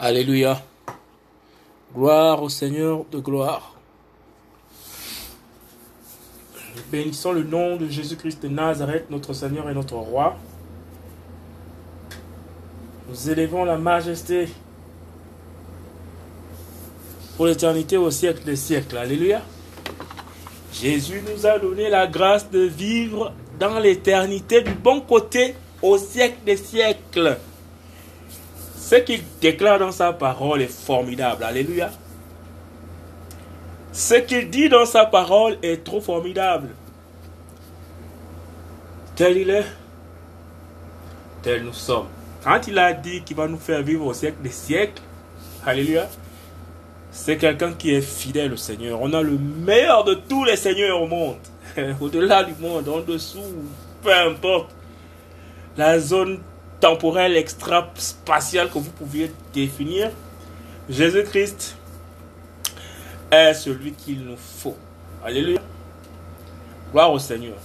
Alléluia. Gloire au Seigneur de gloire. Bénissons le nom de Jésus-Christ de Nazareth, notre Seigneur et notre Roi. Nous élevons la majesté pour l'éternité au siècle des siècles. Alléluia. Jésus nous a donné la grâce de vivre dans l'éternité du bon côté au siècle des siècles. Ce qu'il déclare dans sa parole est formidable. Alléluia. Ce qu'il dit dans sa parole est trop formidable. Tel il est, tel nous sommes. Quand il a dit qu'il va nous faire vivre au siècle des siècles, Alléluia, c'est quelqu'un qui est fidèle au Seigneur. On a le meilleur de tous les seigneurs au monde. Au-delà du monde, en dessous, peu importe. La zone temporelle extra-spatiale que vous pouviez définir, Jésus-Christ est celui qu'il nous faut. Alléluia. Gloire au Seigneur.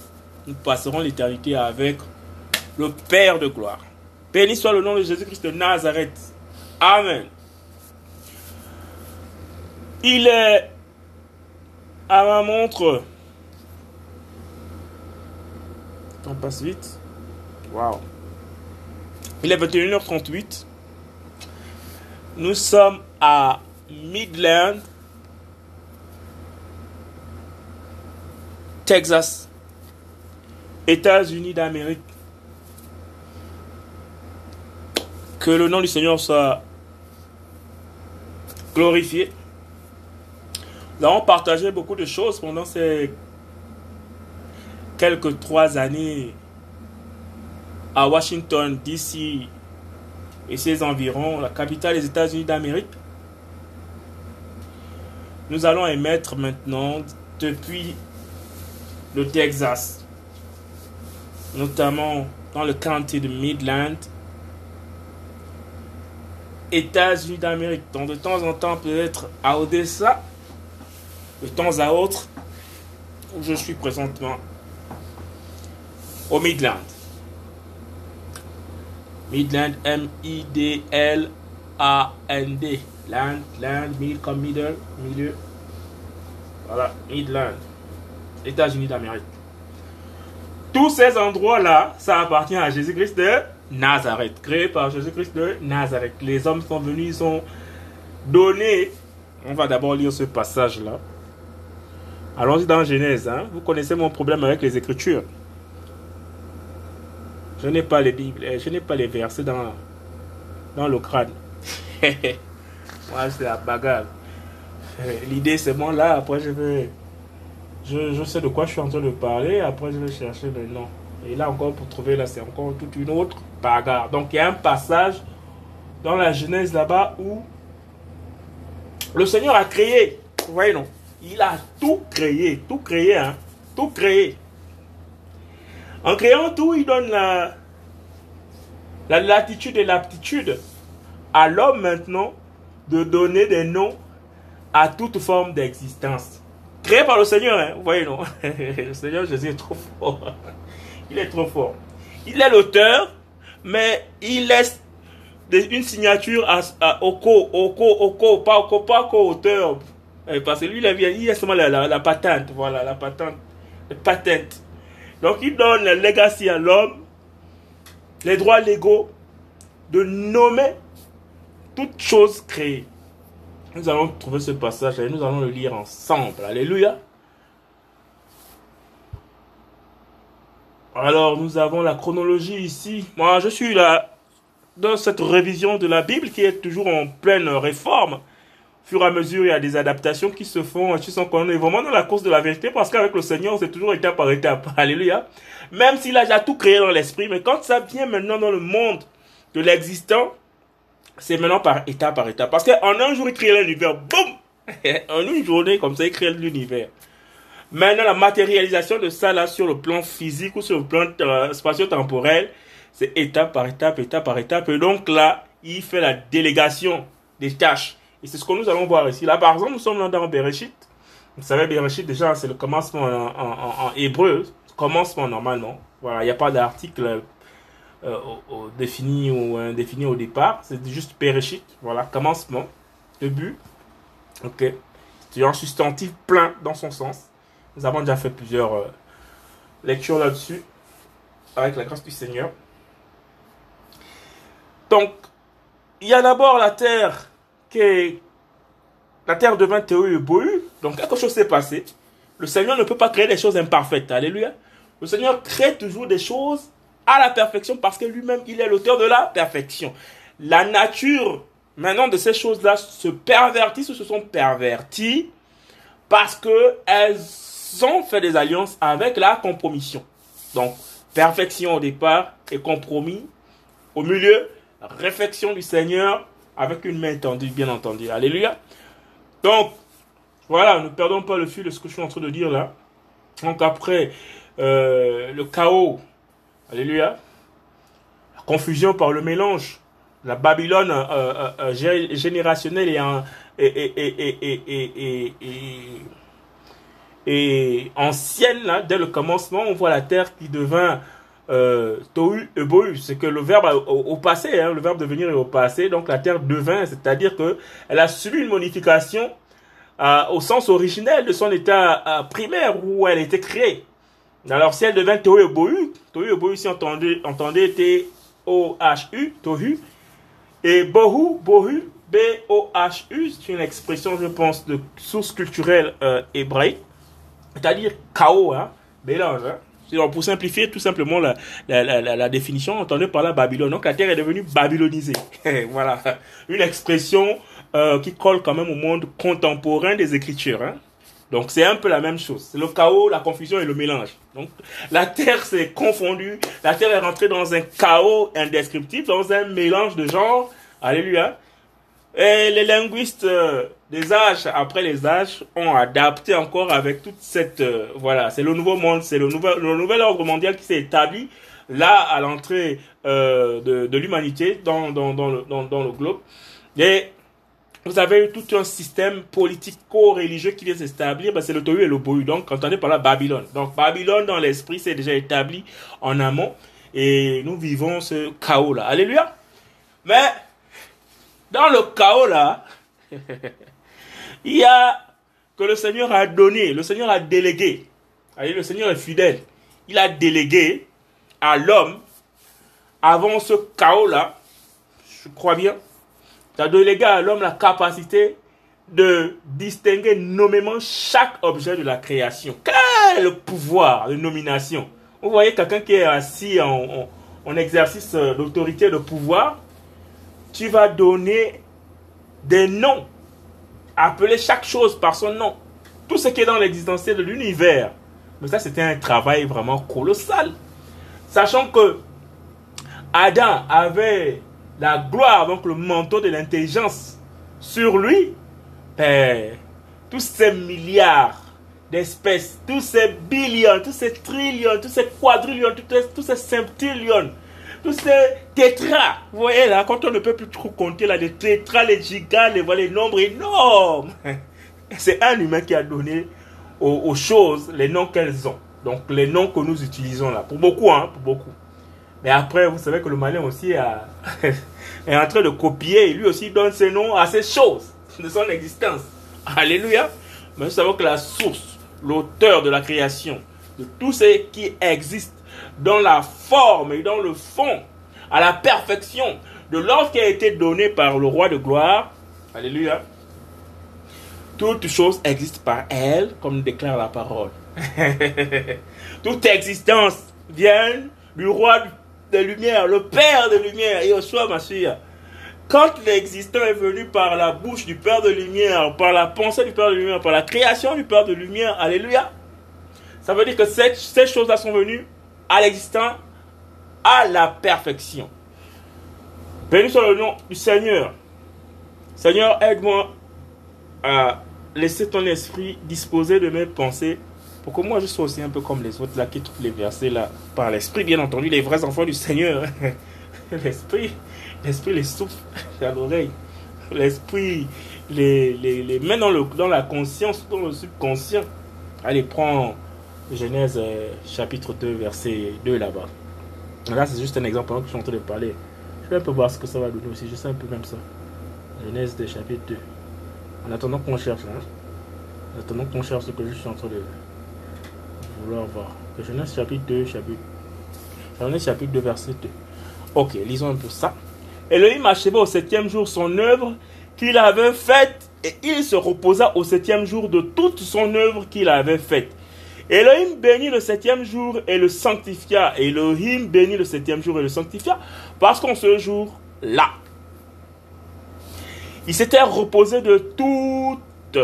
Nous passerons l'éternité avec le Père de gloire. Béni soit le nom de Jésus-Christ de Nazareth. Amen. Il est à ma montre. On passe vite. Waouh. Il est 21h38. Nous sommes à Midland, Texas, États-Unis d'Amérique. Que le nom du Seigneur soit glorifié. Nous avons partagé beaucoup de choses pendant ces quelques trois années à Washington, D.C. et ses environs, la capitale des États-Unis d'Amérique. Nous allons émettre maintenant depuis le Texas, notamment dans le county de Midland, États-Unis d'Amérique. Donc de temps en temps, peut-être à Odessa, de temps à autre, où je suis présentement au Midland. Midland, M-I-D-L-A-N-D. Land, land, mid comme middle, milieu. Voilà, Midland. États-Unis d'Amérique. Tous ces endroits-là, ça appartient à Jésus-Christ de Nazareth, créé par Jésus-Christ de Nazareth. Les hommes sont venus, ils sont donnés. On va d'abord lire ce passage-là. Allons-y dans Genèse. Hein. Vous connaissez mon problème avec les Écritures. Je n'ai pas les Bibles, je n'ai pas les versets dans, dans le crâne. Moi, c'est la bagarre. L'idée, c'est bon, là, après, je vais. Je, je, sais de quoi je suis en train de parler, après, je vais chercher le nom. Et là, encore, pour trouver, là, c'est encore toute une autre bagarre. Donc, il y a un passage dans la Genèse là-bas où le Seigneur a créé. Vous voyez, non? Il a tout créé, tout créé, hein? Tout créé. En créant tout, il donne la, la latitude et l'aptitude à l'homme maintenant de donner des noms à toute forme d'existence. Créé par le Seigneur, hein, vous voyez, non? Le Seigneur Jésus est trop fort. Il est trop fort. Il est l'auteur, mais il laisse une signature à, à Oko, Oko, Oko, pas Oko, pas Oko, auteur. Parce que lui, il a, il a seulement la, la patente, voilà, la patente, la patente. Donc il donne le legacy à l'homme, les droits légaux de nommer toutes choses créées. Nous allons trouver ce passage et nous allons le lire ensemble. Alléluia. Alors nous avons la chronologie ici. Moi je suis là dans cette révision de la Bible qui est toujours en pleine réforme fur à mesure, il y a des adaptations qui se font. Tu sens qu'on est vraiment dans la course de la vérité parce qu'avec le Seigneur, c'est toujours étape par étape. Alléluia. Même s'il a déjà tout créé dans l'esprit, mais quand ça vient maintenant dans le monde de l'existant, c'est maintenant par étape par étape. Parce qu'en un jour, il crée l'univers. Boum En une journée, comme ça, il crée l'univers. Maintenant, la matérialisation de ça, là, sur le plan physique ou sur le plan spatio-temporel, c'est étape par étape, étape par étape. Et donc là, il fait la délégation des tâches. Et c'est ce que nous allons voir ici. Là, par exemple, nous sommes là dans Bereshit. Vous savez, Bereshit, déjà, c'est le commencement en, hébreu. Commencement, normalement. Voilà, il n'y a pas d'article euh, défini ou indéfini au départ. C'est juste péréchite. Voilà, commencement, début. Ok. C'est un substantif plein dans son sens. Nous avons déjà fait plusieurs euh, lectures là-dessus, avec la grâce du Seigneur. Donc, il y a d'abord la terre La terre devint théorie et. Donc, quelque chose s'est passé. Le Seigneur ne peut pas créer des choses imparfaites. Alléluia. Le Seigneur crée toujours des choses à la perfection parce que lui-même, il est l'auteur de la perfection. La nature, maintenant, de ces choses-là se pervertissent ou se sont perverties parce qu'elles ont fait des alliances avec la compromission. Donc, perfection au départ et compromis au milieu, réflexion du Seigneur avec une main tendue, bien entendu. Alléluia. Donc, voilà, ne perdons pas le fil de ce que je suis en train de dire là. Donc après, euh, le chaos, alléluia, la confusion par le mélange, la Babylone générationnelle et, ancienne, là, dès le commencement, on voit la terre qui devint euh, tohu et bohu, c'est que le verbe au, passé, hein, le verbe devenir est au passé, donc la terre devint, c'est-à-dire que elle a subi une modification euh, au sens originel de son état euh, primaire où elle était créée. Alors si elle devint tohu et bohu, tohu et bohu si entendez, entendez T-O-H-U, tohu, et bohu, bohu, B-O-H-U, c'est une expression, je pense, de source culturelle euh, hébraïque, c'est-à-dire chaos, hein, mélange, hein pour simplifier tout simplement la, la, la, la, définition, entendez par la Babylone. Donc la terre est devenue babylonisée. voilà. Une expression euh, qui colle quand même au monde contemporain des Écritures. Hein. Donc c'est un peu la même chose. C'est le chaos, la confusion et le mélange. Donc la terre s'est confondue. La terre est rentrée dans un chaos indescriptible, dans un mélange de genres. Alléluia. Et les linguistes euh, des âges après les âges ont adapté encore avec toute cette euh, voilà c'est le nouveau monde c'est le nouvel ordre mondial qui s'est établi là à l'entrée euh, de, l'humanité dans le, globe et vous avez eu tout un système politico-religieux qui vient s'établir, ben c'est le Tohu et le Bohu. Donc, entendez par là Babylone. Donc, Babylone dans l'esprit, c'est déjà établi en amont. Et nous vivons ce chaos-là. Alléluia. Mais, dans le chaos là, il y a que le Seigneur a donné, le Seigneur a délégué. Le Seigneur est fidèle. Il a délégué à l'homme, avant ce chaos là, je crois bien, il a délégué à l'homme la capacité de distinguer nommément chaque objet de la création. Quel pouvoir de nomination? Vous voyez quelqu'un qui est assis en, en exercice d'autorité, de pouvoir, tu vas donner des noms, appeler chaque chose par son nom. Tout ce qui est dans l'existentiel de l'univers. Mais ça, c'était un travail vraiment colossal. Sachant que Adam avait la gloire, donc le manteau de l'intelligence sur lui, ben, tous ces milliards d'espèces, tous ces billions, tous ces trillions, tous ces quadrillions, tous ces, tous tous ces tétras. Vous voyez là, quand on ne peut plus trop compter là, les tétras, les gigas, les, les nombres énormes. C'est un humain qui a donné aux, choses les noms qu'elles ont. Donc les noms que nous utilisons là. Pour beaucoup, hein, pour beaucoup. Mais après, vous savez que le malin aussi est en train de copier lui aussi donne ses noms à ces choses de son existence. Alléluia. Mais nous savons que la source, l'auteur de la création, de tout ce qui existe, dans la forme et dans le fond, à la perfection de l'ordre qui a été donné par le roi de gloire. Alléluia. Toute chose existe par elle, comme déclare la parole. Toute existence vient du roi de lumière, le Père de lumière, et au soir, ma soeur. Quand l'existant est venu par la bouche du Père de lumière, par la pensée du Père de lumière, par la création du Père de lumière, alléluia, ça veut dire que ces choses-là sont venues à l'existant, à la perfection. Béni soit le nom du Seigneur. Seigneur, aide-moi à laisser ton esprit disposer de mes pensées pour que moi je sois aussi un peu comme les autres là qui trouvent les versets là par l'esprit, bien entendu, les vrais enfants du Seigneur. l'esprit, l'esprit les souffle à l'oreille. L'esprit les, les, les met dans, le, dans la conscience, dans le subconscient. Allez, prends Genèse euh, chapitre 2, verset 2 là-bas. Là, c'est juste un exemple que je suis en train de parler. Je vais un peu voir ce que ça va donner aussi. Je sais un peu même ça. Genèse des chapitre 2. En attendant qu'on cherche, hein. En attendant qu'on cherche ce que je suis en train de vouloir voir. Genèse chapitre 2, chapitre. Genèse chapitre 2, verset 2. Ok, lisons un peu ça. Elohim acheva au septième jour son œuvre qu'il avait faite et il se reposa au septième jour de toute son œuvre qu'il avait faite. Elohim bénit le septième jour et le sanctifia. Elohim bénit le septième jour et le sanctifia parce qu'en ce jour-là, il s'était reposé de toute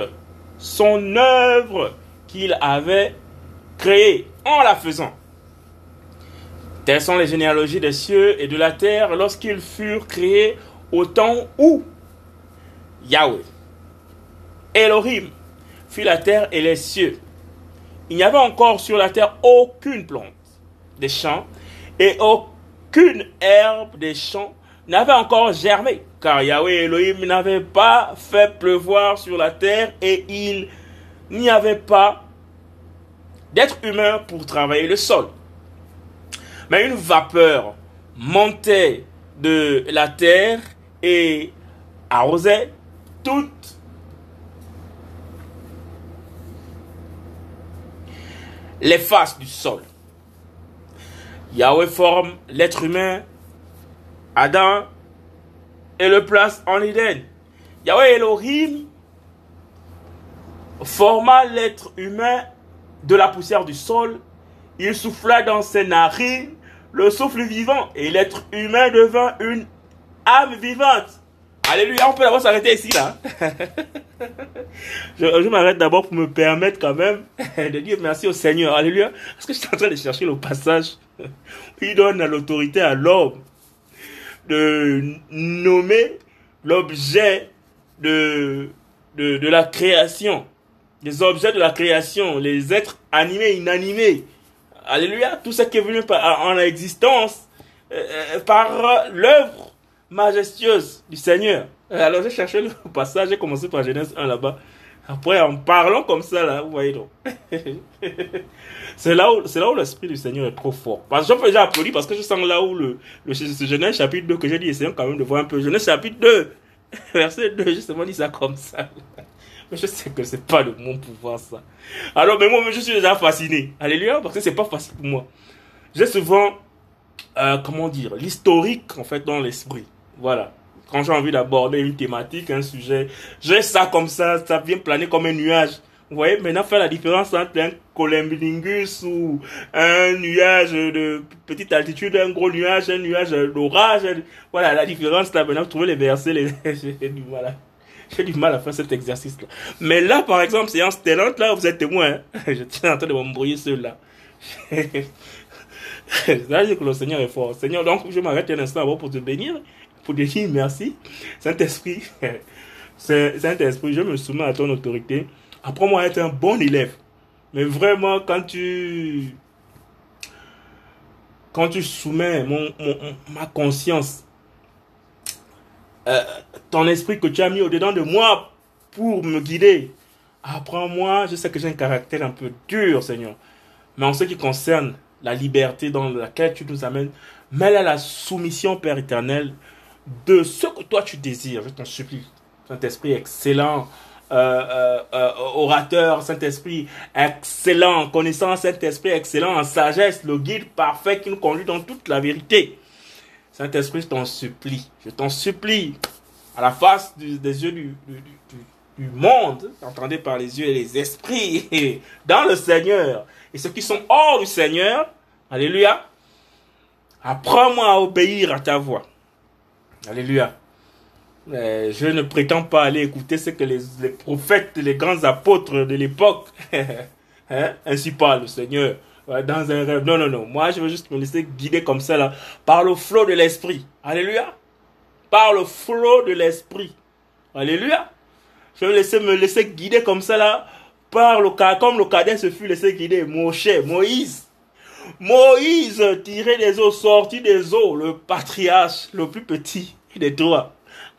son œuvre qu'il avait créée en la faisant. Telles sont les généalogies des cieux et de la terre lorsqu'ils furent créés au temps où Yahweh, Elohim, fit la terre et les cieux. Il n'y avait encore sur la terre aucune plante des champs et aucune herbe des champs n'avait encore germé, car Yahweh Elohim n'avait pas fait pleuvoir sur la terre et il n'y avait pas d'être humain pour travailler le sol. Mais une vapeur montait de la terre et arrosait toutes les faces du sol. Yahweh forme l'être humain, Adam, et le place en Éden. Yahweh Elohim forma l'être humain de la poussière du sol. Il souffla dans ses narines le souffle vivant et l'être humain devint une âme vivante. Alléluia, on peut d'abord s'arrêter ici là. je, m'arrête d'abord pour me permettre quand même de dire merci au Seigneur. Alléluia. Parce que je suis en train de chercher le passage où il donne l'autorité à l'homme de nommer l'objet de, de, la création. Les objets de la création, les êtres animés, inanimés. Alléluia. Tout ce qui est venu en existence euh, euh, par l'œuvre majestueuse du Seigneur. Alors j'ai cherché le passage, j'ai commencé par Genèse 1 là-bas. Après, en parlant comme ça, là, vous voyez donc. c'est là où, l'esprit du Seigneur est trop fort. Parce que j'ai applaudi parce que je sens là où le, le Genèse chapitre 2 que j'ai dit, essayons quand même de voir un peu. Genèse chapitre 2, verset 2, justement dit ça comme ça. Mais je sais que c'est pas de mon pouvoir ça. Alors, mais moi, je suis déjà fasciné. Alléluia, parce que c'est pas facile pour moi. J'ai souvent, euh, comment dire, l'historique en fait dans l'esprit. Voilà. Quand j'ai envie d'aborder une thématique, un sujet, j'ai ça comme ça, ça vient planer comme un nuage. Vous voyez, maintenant, faire la différence entre un columbingus ou un nuage de petite altitude, un gros nuage, un nuage d'orage. Voilà, la différence là, maintenant, trouver les versets, les... j'ai du mal à... J'ai du mal à faire cet exercice-là. Mais là, par exemple, séance tenante, là, vous êtes témoin. Hein. Je tiens en train de m'embrouiller ceux-là. là, que le Seigneur est fort. Seigneur, donc, je m'arrête un instant avant pour te bénir pour te dire merci. Saint-Esprit, Saint-Esprit, je me soumets à ton autorité. Apprends-moi à être un bon élève. Mais vraiment, quand tu, quand tu soumets mon, ma conscience, euh, ton esprit que tu as mis au-dedans de moi pour me guider, apprends-moi. Je sais que j'ai un caractère un peu dur, Seigneur. Mais en ce qui concerne la liberté dans laquelle tu nous amènes, mêle à la soumission, Père éternel, de ce que toi tu désires. Je t'en supplie. Saint-Esprit excellent. Euh, euh, euh, orateur, Saint-Esprit excellent, connaissant Saint-Esprit excellent en sagesse, le guide parfait qui nous conduit dans toute la vérité. Saint-Esprit, je t'en supplie, je t'en supplie, à la face des yeux du, du, du, monde, entendez par les yeux et les esprits, dans le Seigneur, et ceux qui sont hors du Seigneur, alléluia, apprends-moi à obéir à ta voix. Alléluia. je ne prétends pas aller écouter ce que les, prophètes, les grands apôtres de l'époque, hein, ainsi parle le Seigneur, dans un rêve. Non, non, non. Moi, je veux juste me laisser guider comme ça, par le flot de l'esprit. Alléluia. Par le flot de l'esprit. Alléluia. Je veux laisser, me laisser guider comme ça, par le comme le cadet se fut laissé guider. cher Moïse. Moïse tiré des eaux, sorti des eaux, le patriarche, le plus petit des trois.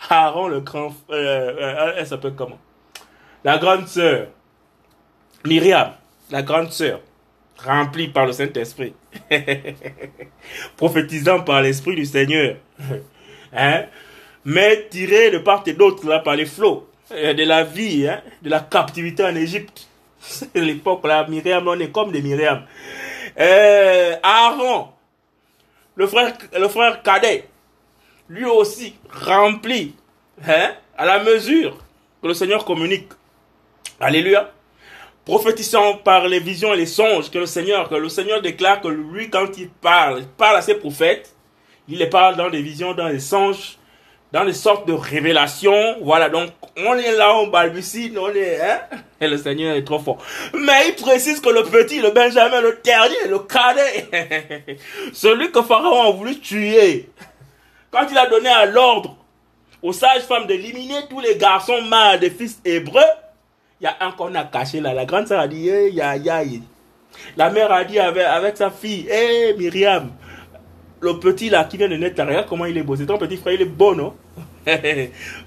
Aaron le grand, euh, euh, elle s'appelle comment? La grande sœur, Myriam, la grande sœur. remplis par le Saint-Esprit, prophétisant par l'Esprit du Seigneur, hein, mais tirés de part et d'autre là par les flots euh, de la vie, hein, de la captivité en Égypte. L'époque là, Myriam, on est comme des Myriam. Euh, Aaron, le frère, le frère cadet, lui aussi rempli hein, à la mesure que le Seigneur communique. Alléluia. Prophétisant par les visions et les songes que le Seigneur, que le Seigneur déclare que lui, quand il parle, il parle à ses prophètes, il les parle dans des visions, dans des songes, dans des sortes de révélations. Voilà, donc on est là, on balbutie, on est, hein, et le Seigneur est trop fort. Mais il précise que le petit, le Benjamin, le dernier, le cadet, celui que Pharaon a voulu tuer, quand il a donné à l'ordre aux sages-femmes d'éliminer tous les garçons mâles des fils hébreux, il y a un qu'on a caché là. La grande sœur a dit, eh, ya, ya, La mère a dit avec, avec sa fille, eh, Myriam, le petit là qui vient de naître, regarde comment il est beau. C'est ton petit frère, il est beau, non?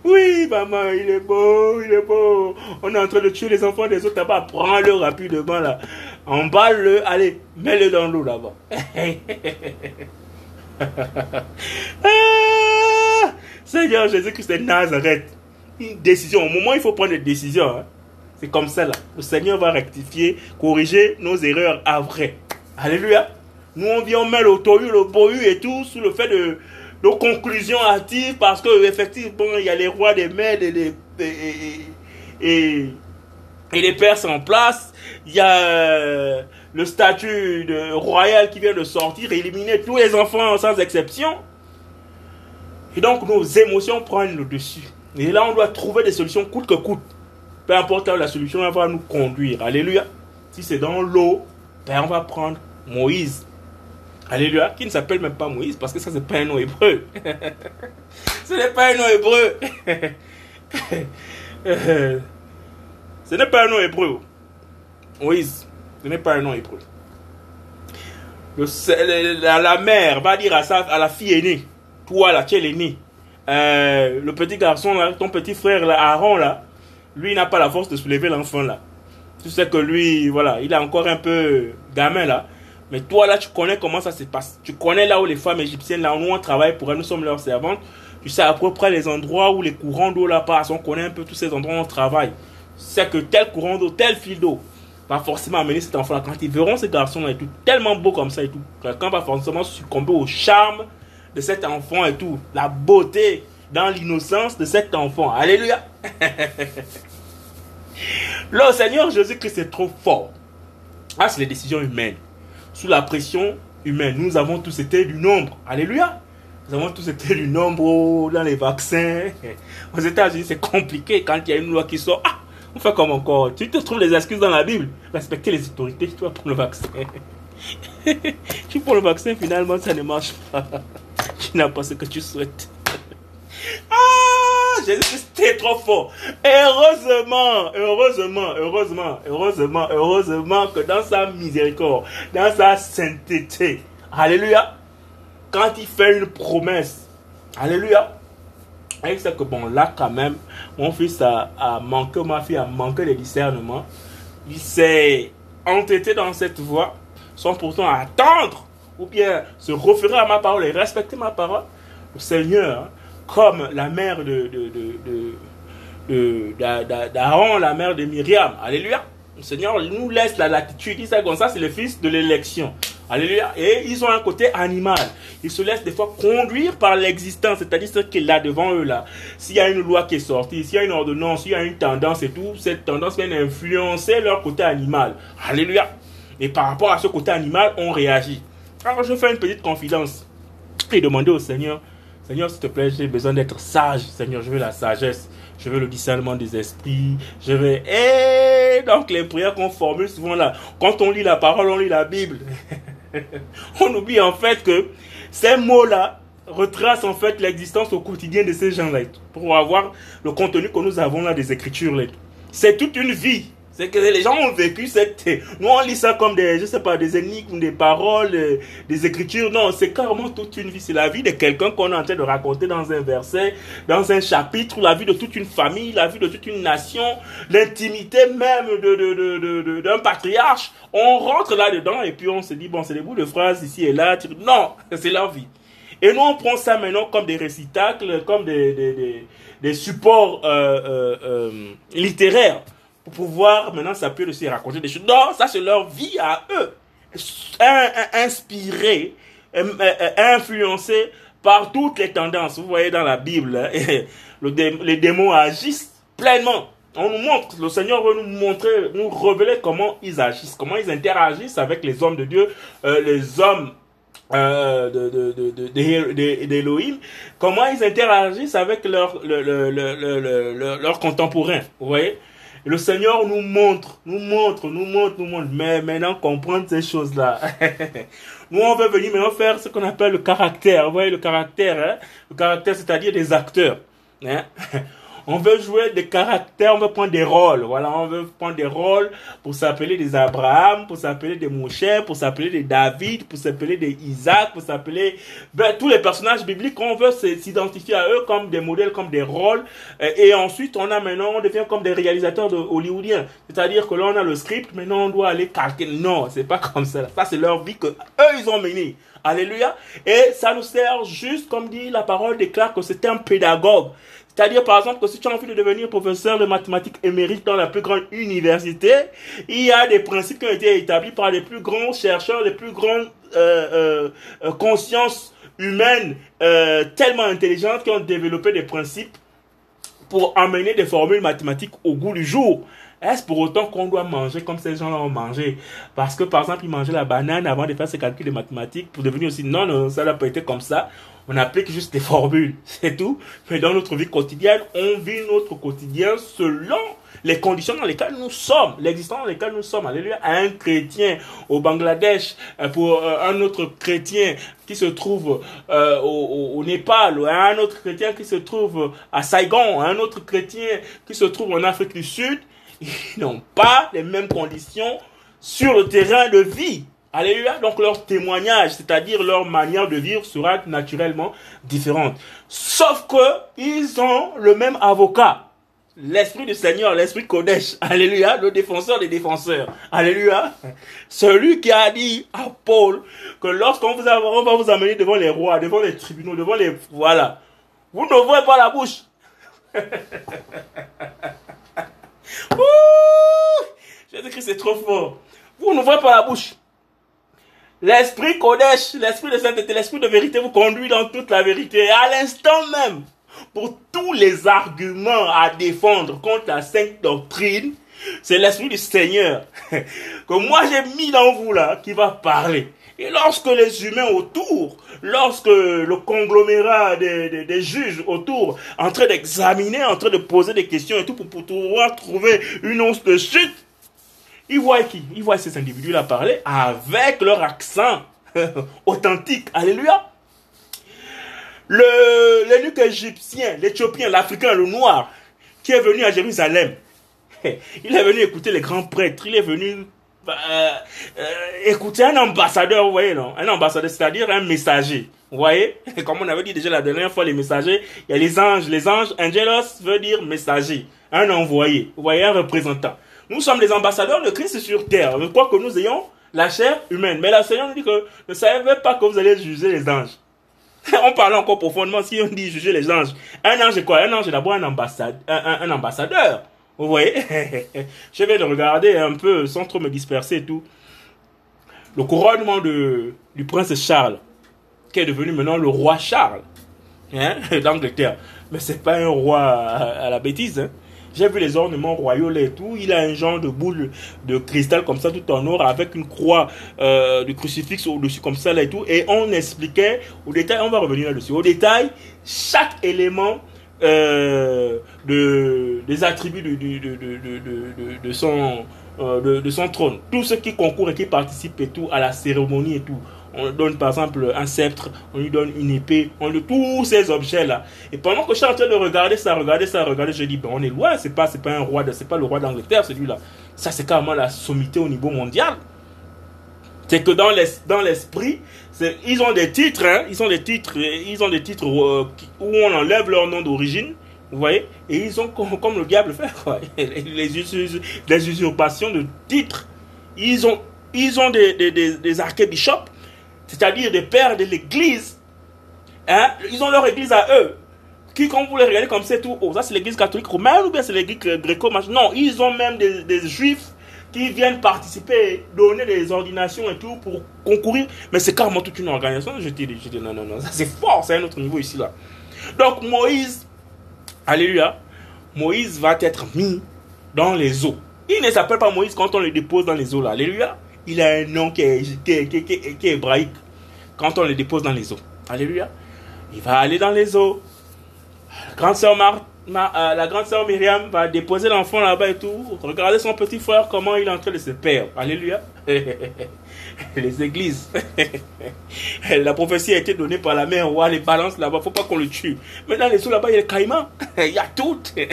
Oui, maman, il est beau, il est beau. On est en train de tuer les enfants des autres là-bas. Prends-le rapidement là. Emballe-le, allez, mets-le dans l'eau là-bas. ah, Seigneur Jésus-Christ de Nazareth. Une décision. Au moment il faut prendre des décisions, hein. c'est comme ça là. Le Seigneur va rectifier, corriger nos erreurs à vrai. Alléluia. Nous, on vient, on met le tohu, le bohu et tout sous le fait de nos conclusions hâtives parce que effectivement, il y a les rois des Mèdes et les, et, et, les Perses en place. Il y a euh, le statut de royal qui vient de sortir, éliminer tous les enfants sans exception. Et donc nos émotions prennent le dessus. Et là, on doit trouver des solutions coûte que coûte. Peu importe la solution, elle va nous conduire. Alléluia. Si c'est dans l'eau, ben on va prendre Moïse. Alléluia, qui ne s'appelle même pas Moïse parce que ça, c'est pas un nom hébreu. ce n'est pas un nom hébreu. ce n'est pas un nom hébreu. Moïse, ce n'est pas un nom hébreu. la, mère va dire à, sa, à la fille aînée, toi là, tu l'aîné. Euh, le petit garçon ton petit frère là, Aaron là, lui n'a pas la force de soulever l'enfant là. Tu sais que lui, voilà, il est encore un peu gamin là. Mais toi, là, tu connais comment ça se passe. Tu connais là où les femmes égyptiennes, là où on travaille pour elles, nous sommes leurs servantes. Tu sais à peu près les endroits où les courants d'eau là passent. On connaît un peu tous ces endroits où on travaille. C'est que tel courant d'eau, tel fil d'eau, va forcément amener cet enfant-là. Quand ils verront ces garçons-là et tout, tellement beau comme ça et tout, quelqu'un va forcément succomber au charme de cet enfant et tout. La beauté dans l'innocence de cet enfant. Alléluia. Le Seigneur Jésus-Christ est trop fort. Ah, c'est les décisions humaines sous la pression humaine. Nous avons tous été du nombre. Alléluia. Nous avons tous été du nombre dans les vaccins. Aux États-Unis, c'est compliqué quand il y a une loi qui sort. Ah, on fait comme encore. Tu te trouves les excuses dans la Bible. Respecter les autorités, tu vas prendre le vaccin. tu prends le vaccin, finalement, ça ne marche pas. Tu n'as pas ce que tu souhaites. Ah, Jésus, c'était trop fort. heureusement, heureusement, heureusement, heureusement, heureusement que dans sa miséricorde, dans sa sainteté, Alléluia, quand il fait une promesse, Alléluia, et c'est que bon, là quand même, mon fils a, manqué, ma fille a manqué de discernement. Il s'est entêté dans cette voie, sans pourtant attendre, ou bien se référer à ma parole et respecter ma parole. Le Seigneur, comme la mère de, d'Aaron, la mère de Myriam. Alléluia. Le Seigneur nous laisse la latitude. Il sait comme ça, c'est le fils de l'élection. Alléluia. Et ils ont un côté animal. Ils se laissent des fois conduire par l'existence, c'est-à-dire ce qu'il a devant eux là. S'il y a une loi qui est sortie, s'il y a une ordonnance, s'il y a une tendance et tout, cette tendance vient influencer leur côté animal. Alléluia. Et par rapport à ce côté animal, on réagit. Alors je fais une petite confidence et demander au Seigneur Seigneur, s'il te plaît, j'ai besoin d'être sage. Seigneur, je veux la sagesse. Je veux le discernement des esprits. Je veux... Et donc les prières qu'on formule souvent là, quand on lit la parole, on lit la Bible. on oublie en fait que ces mots-là retracent en fait l'existence au quotidien de ces gens-là. Pour avoir le contenu que nous avons là des Écritures. C'est toute une vie. C'est que les gens ont vécu cette... Nous, on lit ça comme des, je sais pas, des énigmes, des paroles, euh, des écritures. Non, c'est carrément toute une vie. C'est la vie de quelqu'un qu'on est en train de raconter dans un verset, dans un chapitre, la vie de toute une famille, la vie de toute une nation, l'intimité même de, de, de, de, d'un patriarche. On rentre là-dedans et puis on se dit, bon, c'est des bouts de phrases ici et là. Non, c'est leur vie. Et nous, on prend ça maintenant comme des récitacles, comme des, des, des, des supports euh, euh, euh littéraires pour pouvoir maintenant s'appuyer dessus et raconter des choses. Non, ça c'est leur vie à eux. Inspiré, euh, euh, influencé par toutes les tendances. Vous voyez dans la Bible, hein, les démons agissent pleinement. On nous montre, le Seigneur veut nous montrer, nous révéler comment ils agissent, comment ils interagissent avec les hommes de Dieu, euh, les hommes d'Elohim, comment ils interagissent avec leurs leur, contemporains. Vous voyez? Le Seigneur nous montre, nous montre, nous montre, nous montre. Mais maintenant, comprendre ces choses-là. nous, on veut venir maintenant faire ce qu'on appelle le caractère. Vous voyez, le caractère, hein? Le caractère, c'est-à-dire des acteurs. Hein? On veut jouer des caractères, on veut prendre des rôles. Voilà, on veut prendre des rôles pour s'appeler des Abraham, pour s'appeler des Moshe, pour s'appeler des David, pour s'appeler des Isaac, pour s'appeler ben, tous les personnages bibliques. On veut s'identifier à eux comme des modèles, comme des rôles. Et, ensuite, on a maintenant, on devient comme des réalisateurs de hollywoodiens. C'est-à-dire que là, on a le script, maintenant on doit aller calquer. Non, c'est pas comme ça. Ça, c'est leur vie que eux, ils ont menée. Alléluia. Et ça nous sert juste, comme dit la parole déclare que c'est un pédagogue. C'est-à-dire, par exemple, que si tu as envie de devenir professeur de mathématiques émérite dans la plus grande université, il y a des principes qui ont été établis par les plus grands chercheurs, les plus grandes euh, euh, consciences humaines euh, tellement intelligentes qui ont développé des principes pour amener des formules mathématiques au goût du jour. Est-ce pour autant qu'on doit manger comme ces gens-là ont mangé? Parce que, par exemple, ils mangeaient la banane avant de faire ses calculs de mathématiques pour devenir aussi... Non, non, ça n'a pas été comme ça on applique juste des formules, c'est tout. Mais dans notre vie quotidienne, on vit notre quotidien selon les conditions dans lesquelles nous sommes, l'existence dans lesquelles nous sommes. Alléluia. Un chrétien au Bangladesh, euh, pour euh, un autre chrétien qui se trouve euh, au, Népal, un autre chrétien qui se trouve à Saigon, un autre chrétien qui se trouve en Afrique du Sud, ils n'ont pas les mêmes conditions sur le terrain de vie. Alléluia. Donc leur témoignage, c'est-à-dire leur manière de vivre sera naturellement différente. Sauf que ils ont le même avocat. L'Esprit du Seigneur, l'Esprit Kodesh. Alléluia. Le défenseur des défenseurs. Alléluia. Celui qui a dit à Paul que lorsqu'on vous va vous amener devant les rois, devant les tribunaux, devant les, voilà. Vous voyez pas la bouche. Jésus-Christ est trop fort. Vous voyez pas la bouche. L'esprit Kodesh, l'esprit de sainteté, l'esprit de vérité vous conduit dans toute la vérité. Et à l'instant même, pour tous les arguments à défendre contre la sainte doctrine, c'est l'esprit du Seigneur que moi j'ai mis dans vous là qui va parler. Et lorsque les humains autour, lorsque le conglomérat des, des, juges autour, en train d'examiner, en train de poser des questions et tout pour, pouvoir trouver une once de chute, ils voient qui? Ils voient ces individus-là parler avec leur accent authentique. Alléluia. Le, l'énuque égyptien, l'éthiopien, l'africain, le noir, qui est venu à Jérusalem, il est venu écouter les grands prêtres, il est venu euh, euh, écouter un ambassadeur, vous voyez, non? Un ambassadeur, c'est-à-dire un messager. Vous voyez? Comme on avait dit déjà la dernière fois, les messagers, il y a les anges. Les anges, angelos veut dire messager, un envoyé. Vous voyez, un représentant. Nous sommes les ambassadeurs de Christ sur terre. Crois que nous ayons la chair humaine. Mais la Seigneur nous dit que ne savez pas que vous allez juger les anges. on parle encore profondément si on dit juger les anges. Un ange est quoi? Un ange est d'abord un, ambassadeur. Vous voyez Je vais le regarder un peu sans trop me disperser et tout. Le couronnement de, du prince Charles, qui est devenu maintenant le roi Charles hein, d'Angleterre. Mais c'est pas un roi à, la bêtise. Hein. J'ai vu les ornements royaux et tout. Il a un genre de boule de cristal comme ça, tout en or, avec une croix euh, de crucifix au-dessus comme ça et tout. Et on expliquait au détail, on va revenir là-dessus, au détail, chaque élément euh, de, des attributs de, de, de, son, euh, de, son trône. Tous ceux qui concourent et qui participent et tout à la cérémonie et tout. on donne par exemple un sceptre, on lui donne une épée, on lui tous ces objets-là. Et pendant que je suis en train de regarder ça, regarder ça, regarder, je dis, ben on est loin, c'est pas, pas un roi, c'est pas le roi d'Angleterre celui-là. Ça c'est carrément la sommité au niveau mondial. C'est que dans l'esprit, ils ont des titres, hein, ils ont des titres, ils ont des titres où on enlève leur nom d'origine vous voyez Et ils ont, comme, le diable fait, Les, les, usurpations de titres. Ils ont, ils ont des, des, archébishops, c'est-à-dire des pères de l'église. Hein? Ils ont leur église à eux. Qui, quand vous les regardez comme c'est tout, oh, ça c'est l'église catholique romaine ou bien c'est l'église gréco Non, ils ont même des juifs qui viennent participer, donner des ordinations et tout pour concourir. Mais c'est carrément toute une organisation. Je dis, dis non, non, non, ça c'est fort, c'est un autre niveau ici là. Donc Moïse Alléluia. Moïse va être mis dans les eaux. Il ne s'appelle pas Moïse quand on le dépose dans les eaux là. Alléluia. Il a un nom qui est, hébraïque quand on le dépose dans les eaux. Alléluia. Il va aller dans les eaux. Grande sœur Marthe euh, la grande sœur Myriam va déposer l'enfant là-bas et tout. Regardez son petit frère, comment il est en train de se perdre. Alléluia. les églises. la prophétie a été donnée par la mère les balances là-bas, faut pas qu'on le tue. Mais dans les eaux là-bas, il y a les caïmans. il y a toutes. il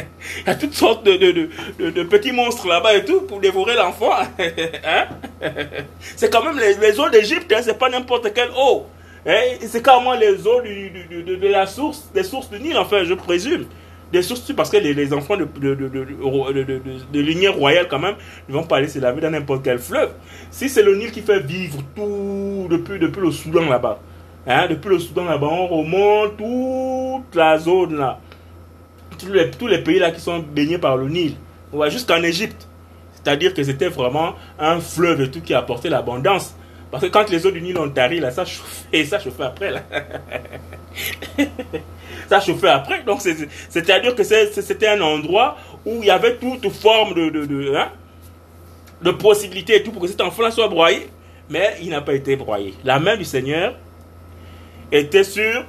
y a toutes sortes de, de, petits monstres là-bas et tout pour dévorer l'enfant. Hein? c'est quand même les, eaux d'Égypte, hein, c'est pas n'importe quelle eau. Hein? C'est carrément les eaux de, la source, des sources du Nil, enfin, je présume des sources parce que les, enfants de, de, de, de, lignée royale, quand même, ne vont pas aller se laver dans n'importe quel fleuve. Si c'est le Nil qui fait vivre tout depuis, depuis le Soudan là-bas, hein, depuis le Soudan là-bas, on remonte toute la zone là, tous les, tous les pays là qui sont baignés par le Nil, va jusqu'en Égypte. C'est-à-dire que c'était vraiment un fleuve et tout qui apportait l'abondance. Parce que quand les eaux du Nil ont tari, là, ça chauffait, ça chauffait après, là. ça après. Donc, c'est-à-dire que c'était un endroit où il y avait toute forme de, de, de, hein, de possibilités et tout pour que cet enfant-là soit broyé. Mais il n'a pas été broyé. La main du Seigneur était sur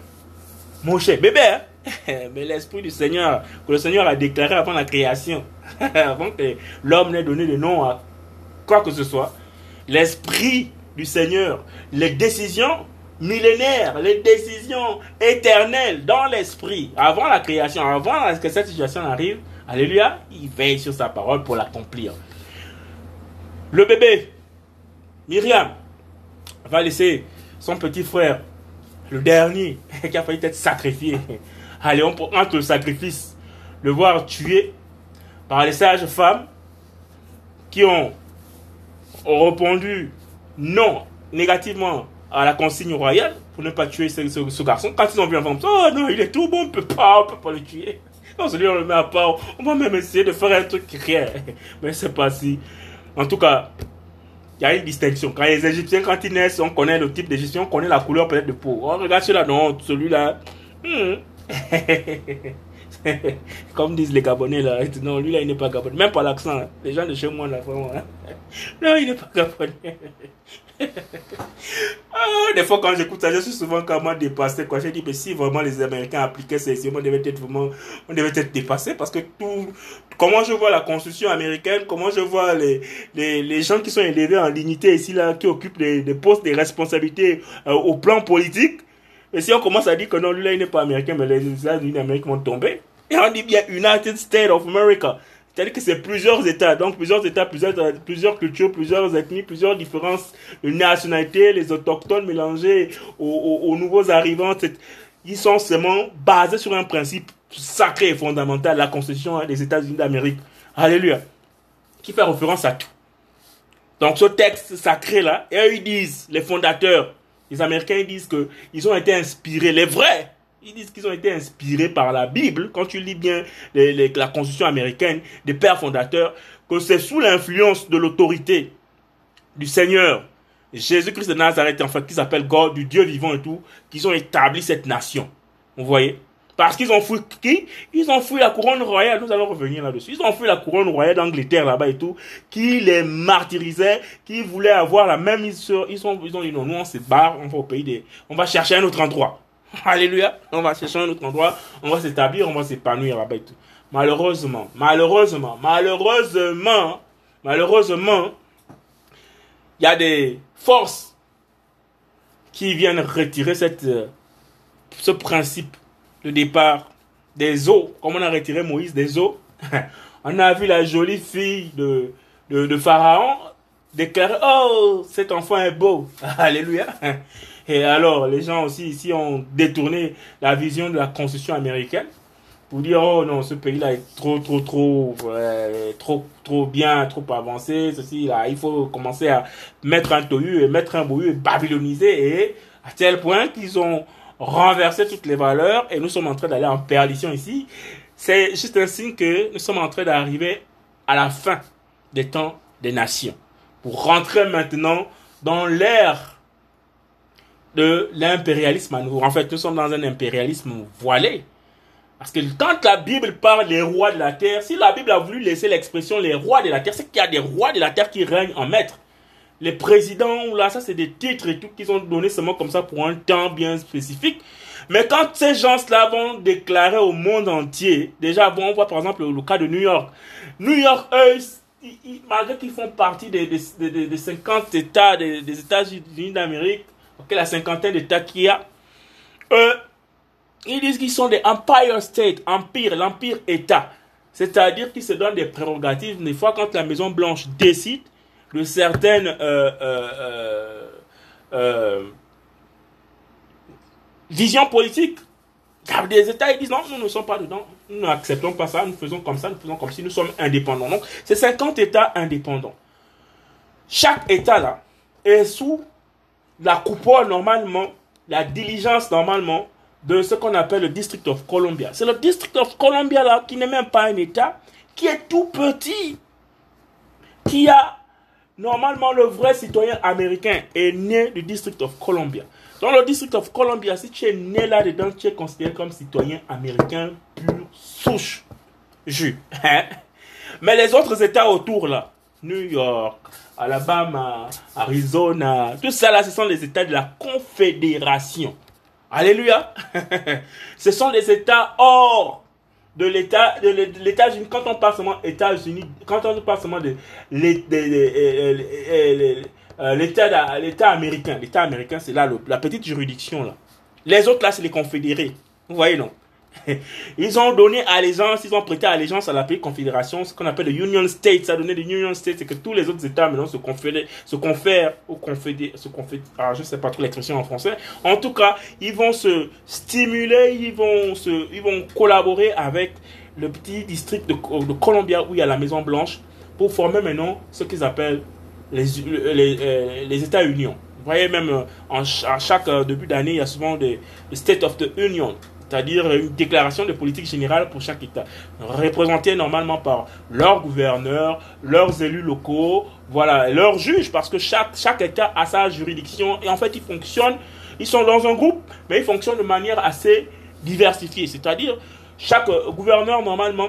Moshe, bébé. Hein. Mais l'esprit du Seigneur, que le Seigneur a déclaré avant la création, avant que l'homme n'ait donné de nom à quoi que ce soit, l'esprit du Seigneur, les décisions millénaires, les décisions éternelles dans l'esprit, avant la création, avant que cette situation arrive, alléluia, il veille sur sa parole pour l'accomplir. Le bébé, Myriam, va laisser son petit frère, le dernier, qui a failli être sacrifié. Allez, on entre le sacrifice, le voir tué par les sages femmes qui ont répondu non négativement à la consigne royale pour ne pas tuer ce, garçon. Quand ils ont vu un enfant, oh non, il est tout bon, on peut pas, on peut pas le tuer. Non, celui on le met à part, on va même essayer de faire un truc rien. Mais c'est pas si. En tout cas, il y a une distinction. Quand les Égyptiens, quand ils naissent, on connaît le type d'Égyptien, on connaît la couleur peut-être de peau. On regarde celui-là, non, celui-là. Hmm. Comme disent les Gabonais là. Non, lui là, il n'est pas Gabonais. Même pas l'accent. Hein. Les gens de chez moi là, vraiment. Hein. Non, il n'est pas Gabonais. ah, des fois, quand j'écoute ça, je suis souvent comment dépassé. Quoi. Je dis, mais si vraiment les Américains appliquaient ces on devait être vraiment, on devait être dépassé parce que tout, comment je vois la constitution américaine, comment je vois les, les, les gens qui sont élevés en dignité ici, là, qui occupent des, des postes, des responsabilités euh, au plan politique. Et si on commence à dire que non, lui là, il n'est pas américain, mais les États-Unis d'Amérique vont tomber. Et on dit bien United States of America. C'est-à-dire que c'est plusieurs États, donc plusieurs États, plusieurs, cultures, plusieurs ethnies, plusieurs différences de nationalités, les autochtones mélangés aux, nouveaux arrivants. Ils sont seulement basés sur un principe sacré et fondamental, la Constitution des États-Unis d'Amérique. Alléluia. Qui fait référence à tout. Donc ce texte sacré-là, et eux ils disent, les fondateurs, les Américains, ils disent qu'ils ont été inspirés, les vrais, ils disent qu'ils ont été inspirés par la Bible. Quand tu lis bien la constitution américaine des pères fondateurs, que c'est sous l'influence de l'autorité du Seigneur Jésus-Christ de Nazareth, en fait, qui s'appelle God, du Dieu vivant et tout, qu'ils ont établi cette nation. Vous voyez? Parce qu'ils ont fui qui? Ils ont fui la couronne royale. Nous allons revenir là-dessus. Ils ont fui la couronne royale d'Angleterre là-bas et tout, qui les martyrisait, qui voulaient avoir la même histoire. Ils, ils ont dit non, nous on se barre, on va au pays des. On va chercher un autre endroit. Alléluia. On va chercher un autre endroit, on va s'établir, on va s'épanouir là-bas et tout. Malheureusement, malheureusement, malheureusement, malheureusement, il y a des forces qui viennent retirer cette, euh, ce principe de départ des eaux, comme on a retiré Moïse des eaux. on a vu la jolie fille de, de, de Pharaon déclarer Oh, cet enfant est beau. Alléluia. Et alors, les gens aussi ici ont détourné la vision de la constitution américaine pour dire oh non ce pays là est trop trop trop trop trop bien trop avancé ceci là il faut commencer à mettre un tohu et mettre un bohu et babyloniser et à tel point qu'ils ont renversé toutes les valeurs et nous sommes en train d'aller en perdition ici. C'est juste un signe que nous sommes en train d'arriver à la fin des temps des nations. Pour rentrer maintenant dans l'ère de l'impérialisme à nouveau. En fait, nous sommes dans un impérialisme voilé. Parce que quand la Bible parle des rois de la terre, si la Bible a voulu laisser l'expression les rois de la terre, c'est qu'il y a des rois de la terre qui règnent en maître. Les présidents, là, ça c'est des titres et tout qu'ils ont donné seulement comme ça pour un temps bien spécifique. Mais quand ces gens-là vont déclarer au monde entier, déjà, on voit par exemple le, cas de New York. New York, eux, malgré qu'ils font partie des, des, 50 États des, États-Unis d'Amérique, la cinquantaine d'États qu'il y a, eux, ils disent qu'ils sont des Empire State, Empire, l'Empire État. C'est-à-dire qu'ils se donnent des prérogatives. Des fois, quand la Maison Blanche décide de certaines euh, euh, euh, visions politiques, des États, ils disent non, nous ne sommes pas dedans, nous n'acceptons pas ça, nous faisons comme ça, nous faisons comme si nous sommes indépendants. Donc, c'est 50 États indépendants. Chaque État là est sous la coupole normalement, la diligence normalement de ce qu'on appelle le District of Columbia. C'est le District of Columbia là qui n'est même pas un État, qui est tout petit, qui a normalement le vrai citoyen américain est né du District of Columbia. Dans le District of Columbia, si tu es né là-dedans, tu es considéré comme citoyen américain pur souche. Jus. Hein? Mais les autres États autour là, New York, Alabama, Arizona, tout ça là, ce sont les États de la Confédération. Alléluia. Ce sont les États hors de l'État de l'État-Unis. Quand on parle seulement États-Unis, quand on parle seulement de l'État l'État américain, l'État américain, c'est là la petite juridiction là. Les autres là, c'est les confédérés. Vous voyez non ils ont donné allégeance, ils ont prêté allégeance à la petite confédération, ce qu'on appelle le Union States. Ça a donné des Union States, c'est que tous les autres États maintenant se confèrent, se confèrent ou confédèrent, se confèrent, ah, je sais pas trop l'expression en français. En tout cas, ils vont se stimuler, ils vont se, ils vont collaborer avec le petit district de, de Columbia où il y a la Maison Blanche pour former maintenant ce qu'ils appellent les, les, euh, les, États-Unions. Vous voyez, même euh, à chaque euh, début d'année, il y a souvent des State of the Union c'est-à-dire une déclaration de politique générale pour chaque État, représenté normalement par leurs gouverneurs, leurs élus locaux, voilà, leurs juges, parce que chaque, chaque État a sa juridiction et en fait ils fonctionnent, ils sont dans un groupe, mais ils fonctionnent de manière assez diversifiée, c'est-à-dire chaque gouverneur normalement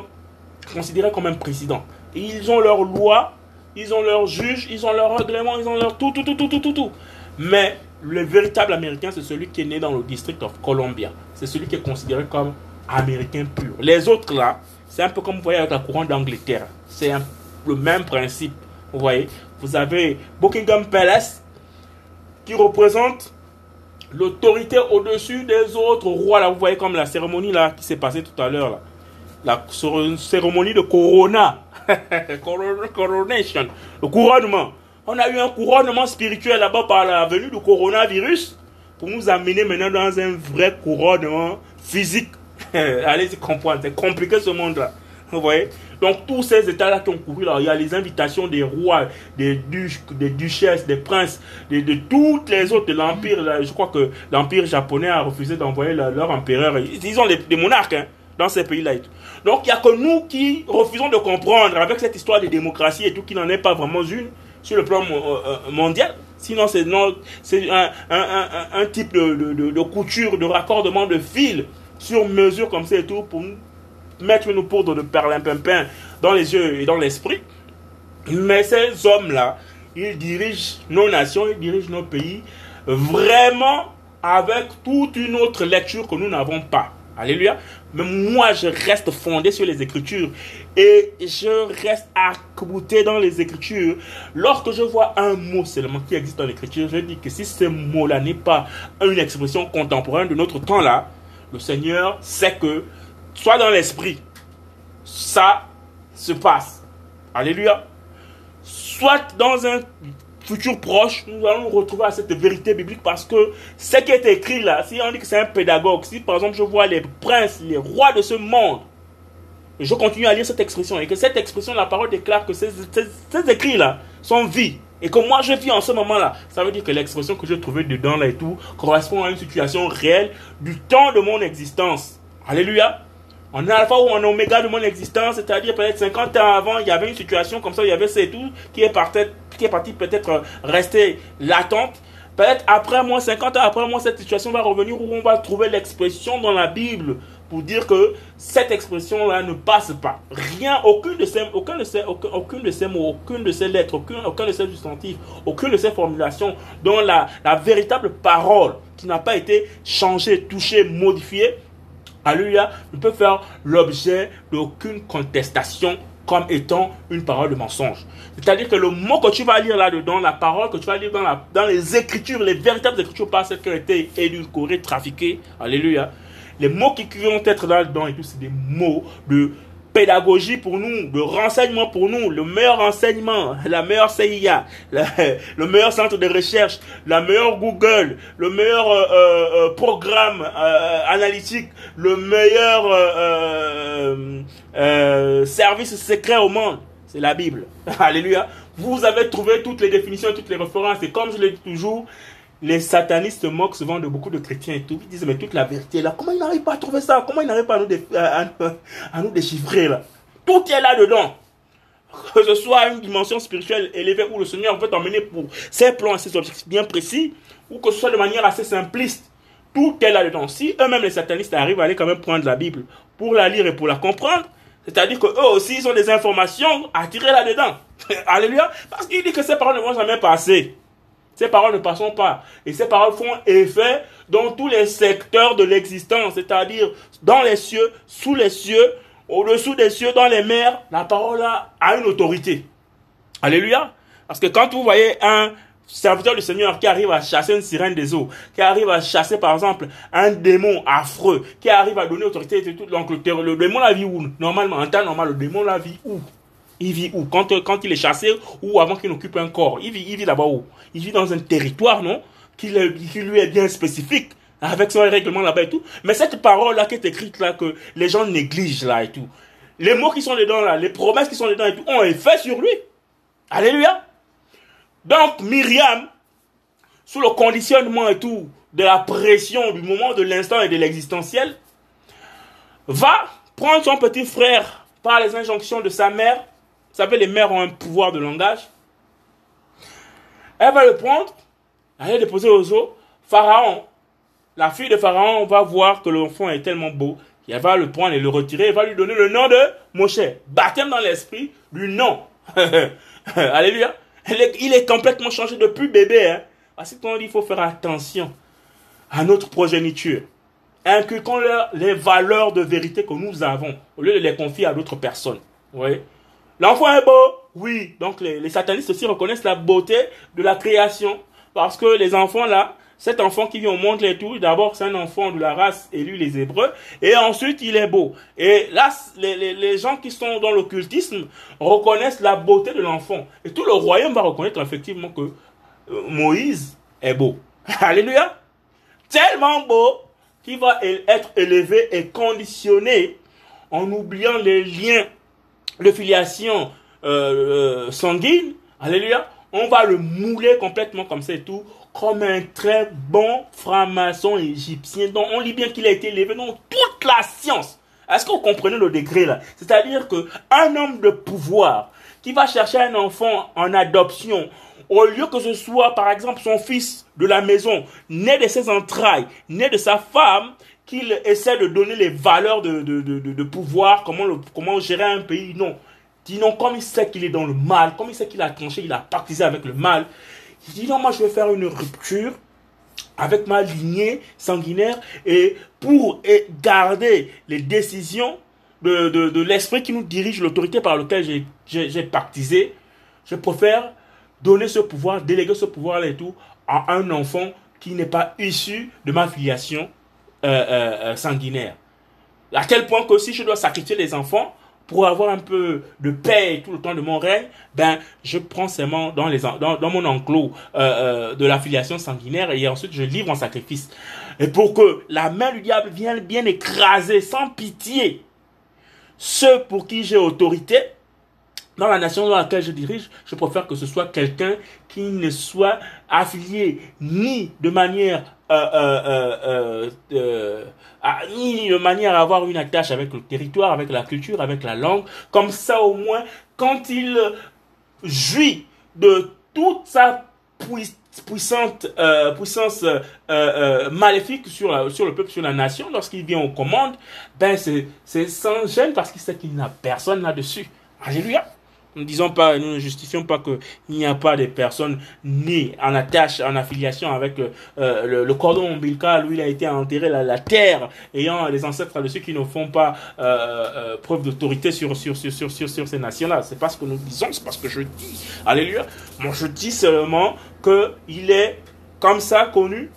considéré comme un président. ils ont leurs lois, ils ont leurs juges, ils ont leurs règlements, ils ont leur tout, tout, tout, tout, tout, tout, tout. Mais le véritable américain, c'est celui qui est né dans le district of Columbia. C'est celui qui est considéré comme américain pur. Les autres là, c'est un peu comme vous voyez avec la couronne d'Angleterre. C'est le même principe. Vous voyez, vous avez Buckingham Palace qui représente l'autorité au-dessus des autres rois. Là, vous voyez comme la cérémonie là qui s'est passée tout à l'heure. La cérémonie de Corona. Le couronnement. On a eu un couronnement spirituel là-bas par la venue du coronavirus pour nous amener maintenant dans un vrai couronnement physique. Allez-y comprendre, c'est compliqué ce monde-là. Vous voyez? Donc tous ces états-là qui ont couru il y a les invitations des rois, des duches, des duchesses, des princes, de, de toutes les autres de l'empire. Je crois que l'empire japonais a refusé d'envoyer leur, empereur. Ils ont des monarques hein, dans ces pays-là. Donc il n'y a que nous qui refusons de comprendre avec cette histoire de démocratie et tout, qui n'en est pas vraiment une sur le plan euh, euh, mondial. Sinon, c'est un, un, un, type de, de, de, couture, de raccordement de fil sur mesure comme ça et tout pour mettre une poudre de perlimpinpin dans les yeux et dans l'esprit. Mais ces hommes-là, ils dirigent nos nations, ils dirigent nos pays vraiment avec toute une autre lecture que nous n'avons pas. Alléluia. Mais moi, je reste fondé sur les Écritures et je reste accouté dans les Écritures. Lorsque je vois un mot seulement qui existe dans l'Écriture, je dis que si ce mot-là n'est pas une expression contemporaine de notre temps-là, le Seigneur sait que, soit dans l'esprit, ça se passe. Alléluia. Soit dans un futur proche, nous allons nous retrouver à cette vérité biblique parce que ce qui est écrit là, si on dit que c'est un pédagogue, si par exemple je vois les princes, les rois de ce monde, je continue à lire cette expression et que cette expression, la parole déclare que ces, écrits là sont vie et que moi je vis en ce moment-là, ça veut dire que l'expression que j'ai trouvée dedans là et tout correspond à une situation réelle du temps de mon existence. Alléluia. En alpha ou en oméga de mon existence, c'est-à-dire peut-être 50 ans avant, il y avait une situation comme ça, il y avait c'est tout qui est parti, qui est parti peut-être rester latente. Peut-être après moi, 50 ans après moi, cette situation va revenir où on va trouver l'expression dans la Bible pour dire que cette expression-là ne passe pas. Rien, aucun de ces, aucun de ces, aucun, de ces mots, aucune de ces lettres, aucun, aucun de ces substantifs, aucune de ces formulations dont la, la véritable parole qui n'a pas été changée, touchée, modifiée, Alléluia, ne peut faire l'objet d'aucune contestation comme étant une parole de mensonge. C'est-à-dire que le mot que tu vas lire là-dedans, la parole que tu vas lire dans, la, dans les écritures, les véritables écritures, pas celles qui ont été édulcorées, trafiquées, alléluia, les mots qui vont être là-dedans et tout, c'est des mots de pédagogie pour nous, de renseignement pour nous, le meilleur renseignement, la meilleure CIA, le meilleur centre de recherche, la meilleure Google, le meilleur euh, euh, euh, programme analytique, le meilleur service secret au monde. C'est la Bible. Alléluia. Vous avez trouvé toutes les définitions, toutes les références. Et comme je le dis toujours, les satanistes se moquent souvent de beaucoup de chrétiens et tout. Ils disent, mais toute la vérité là, comment ils n'arrivent pas à trouver ça? Comment ils n'arrivent pas à nous, à, nous déchiffrer là? Tout est là-dedans. Que ce soit une dimension spirituelle élevée où le Seigneur veut t'emmener pour ses plans et ses objectifs bien précis, ou que ce soit de manière assez simpliste. Tout est là-dedans. Si eux-mêmes, les satanistes, arrivent à aller quand même prendre la Bible pour la lire et pour la comprendre, c'est-à-dire qu'eux aussi, ils ont des informations à tirer là-dedans. Alléluia. Parce qu'il dit que ces paroles ne vont jamais passer. Ces paroles ne passent pas. Et ces paroles font effet dans tous les secteurs de l'existence, c'est-à-dire dans les cieux, sous les cieux, au-dessous des cieux, dans les mers. La parole a, une autorité. Alléluia. Parce que quand vous voyez un serviteur du Seigneur qui arrive à chasser une sirène des eaux, qui arrive à chasser par exemple un démon affreux, qui arrive à donner autorité tout, donc le, le démon la vie où? Normalement, en temps normal, le démon la vie où? Il vit où? Quand, quand il est chassé ou avant qu'il n'occupe un corps? Il vit, il vit là-bas où? Il vit dans un territoire, non? Qui, lui est bien spécifique, avec son règlement là-bas et tout. Mais cette parole-là qui est écrite là, que les gens négligent là et tout, les mots qui sont dedans là, les promesses qui sont dedans et tout, ont effet sur lui. Alléluia. Donc Myriam, sous le conditionnement et tout, de la pression du moment de l'instant et de l'existentiel, va prendre son petit frère par les injonctions de sa mère vous savez, les mères ont un pouvoir de langage. Elle va le prendre, aller le déposer aux eaux. Pharaon, la fille de Pharaon va voir que l'enfant est tellement beau qu'elle va le prendre et le retirer. Elle va lui donner le nom de Moshe. Baptême dans l'esprit du nom. Alléluia. Il est complètement changé depuis bébé. Hein. Parce qu'on dit qu'il faut faire attention à notre progéniture. Inculquons-leur les valeurs de vérité que nous avons au lieu de les confier à d'autres personnes. Oui. L'enfant est beau, oui. Donc les, satanistes aussi reconnaissent la beauté de la création. Parce que les enfants là, cet enfant qui vient au monde les tout, d'abord c'est un enfant de la race élue les Hébreux, et ensuite il est beau. Et là, les, gens qui sont dans l'occultisme reconnaissent la beauté de l'enfant. Et tout le royaume va reconnaître effectivement que euh, Moïse est beau. Alléluia. Tellement beau qu'il va être élevé et conditionné en oubliant les liens de filiation euh, euh, sanguine, alléluia, on va le mouler complètement comme et tout, comme un très bon franc-maçon égyptien dont on lit bien qu'il a été élevé dans toute la science. Est-ce que vous comprenez le degré là? C'est-à-dire que un homme de pouvoir qui va chercher un enfant en adoption, au lieu que ce soit par exemple son fils de la maison, né de ses entrailles, né de sa femme, qu'il essaie de donner les valeurs de, de, de, pouvoir, comment, comment gérer un pays. Non. Dis non, comme il sait qu'il est dans le mal, comme il sait qu'il a tranché, il a partisé avec le mal, il dit non, moi je vais faire une rupture avec ma lignée sanguinaire et pour garder les décisions de, de, de l'esprit qui nous dirige, l'autorité par laquelle j'ai baptisé, je préfère donner ce pouvoir, déléguer ce pouvoir et tout à un enfant qui n'est pas issu de ma filiation euh, euh, euh, sanguinaire. À tel point que si je dois sacrifier les enfants pour avoir un peu de paix tout le temps de mon règne, ben je prends seulement dans, les, dans, dans mon enclos de la filiation sanguinaire et ensuite je livre en sacrifice. Et pour que la main du diable vienne bien écraser sans pitié ceux pour qui j'ai autorité, dans la nation dans laquelle je dirige, je préfère que ce soit quelqu'un qui ne soit affilié ni de manière euh, euh, euh, ni de manière à avoir une attache avec le territoire, avec la culture, avec la langue. Comme ça, au moins, quand il jouit de toute sa puissante puissance maléfique sur, sur le peuple, sur la nation, lorsqu'il vient aux commandes, ben c'est sans gêne parce qu'il sait qu'il n'a personne là-dessus. Alléluia. Nous ne disons pas, nous ne justifions pas qu'il n'y a pas de personnes nées en attache, en affiliation avec euh, le, cordon ombilical où il a été enterré la, terre, ayant les ancêtres de ceux qui ne font pas euh, euh, preuve d'autorité sur, sur, sur, sur, sur, sur ces nations-là. C'est pas ce que nous disons, c'est pas ce que je dis. Alléluia. Moi, je dis seulement qu'il est comme ça connu,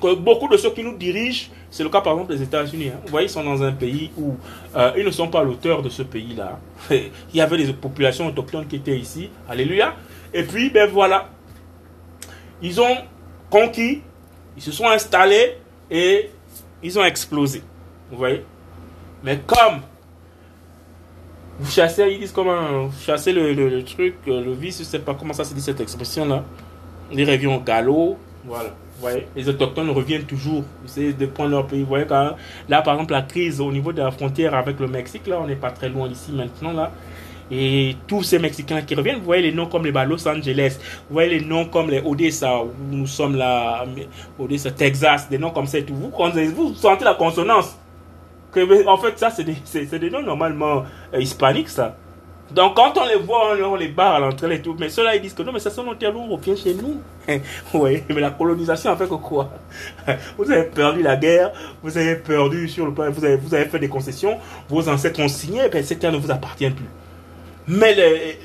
que beaucoup de ceux qui nous dirigent c'est le cas par exemple des États-Unis. Hein. Vous voyez, ils sont dans un pays où euh, ils ne sont pas l'auteur de ce pays-là. Il y avait des populations autochtones qui étaient ici. Alléluia. Et puis, ben voilà. Ils ont conquis, ils se sont installés et ils ont explosé. Vous voyez Mais comme vous chassez, ils disent comment chasser le, le, truc, le vice, je ne sais pas comment ça se dit cette expression-là. Les revient au galop. Voilà les autochtones reviennent toujours, c'est de prendre leur pays. Vous voyez, quand là, par exemple, la crise au niveau de la frontière avec le Mexique, là, on n'est pas très loin ici maintenant, là. Et tous ces Mexicains qui reviennent, vous voyez les noms comme les Los Angeles, vous voyez les noms comme les Odessa, où nous sommes là, Odessa, Texas, des noms comme ça et tout. Vous, vous sentez la consonance. En fait, ça, c'est des, des, noms normalement euh, hispaniques, ça. Donc quand on les voit, on, les barre à l'entrée et tout. Mais ceux-là, ils disent que non, mais ça sont nos terres, on revient chez nous. oui, mais la colonisation a fait que quoi? Vous avez perdu la guerre, vous avez perdu sur le vous avez, vous avez fait des concessions, vos ancêtres ont signé, et ben, cette terre ne vous appartient plus. Mais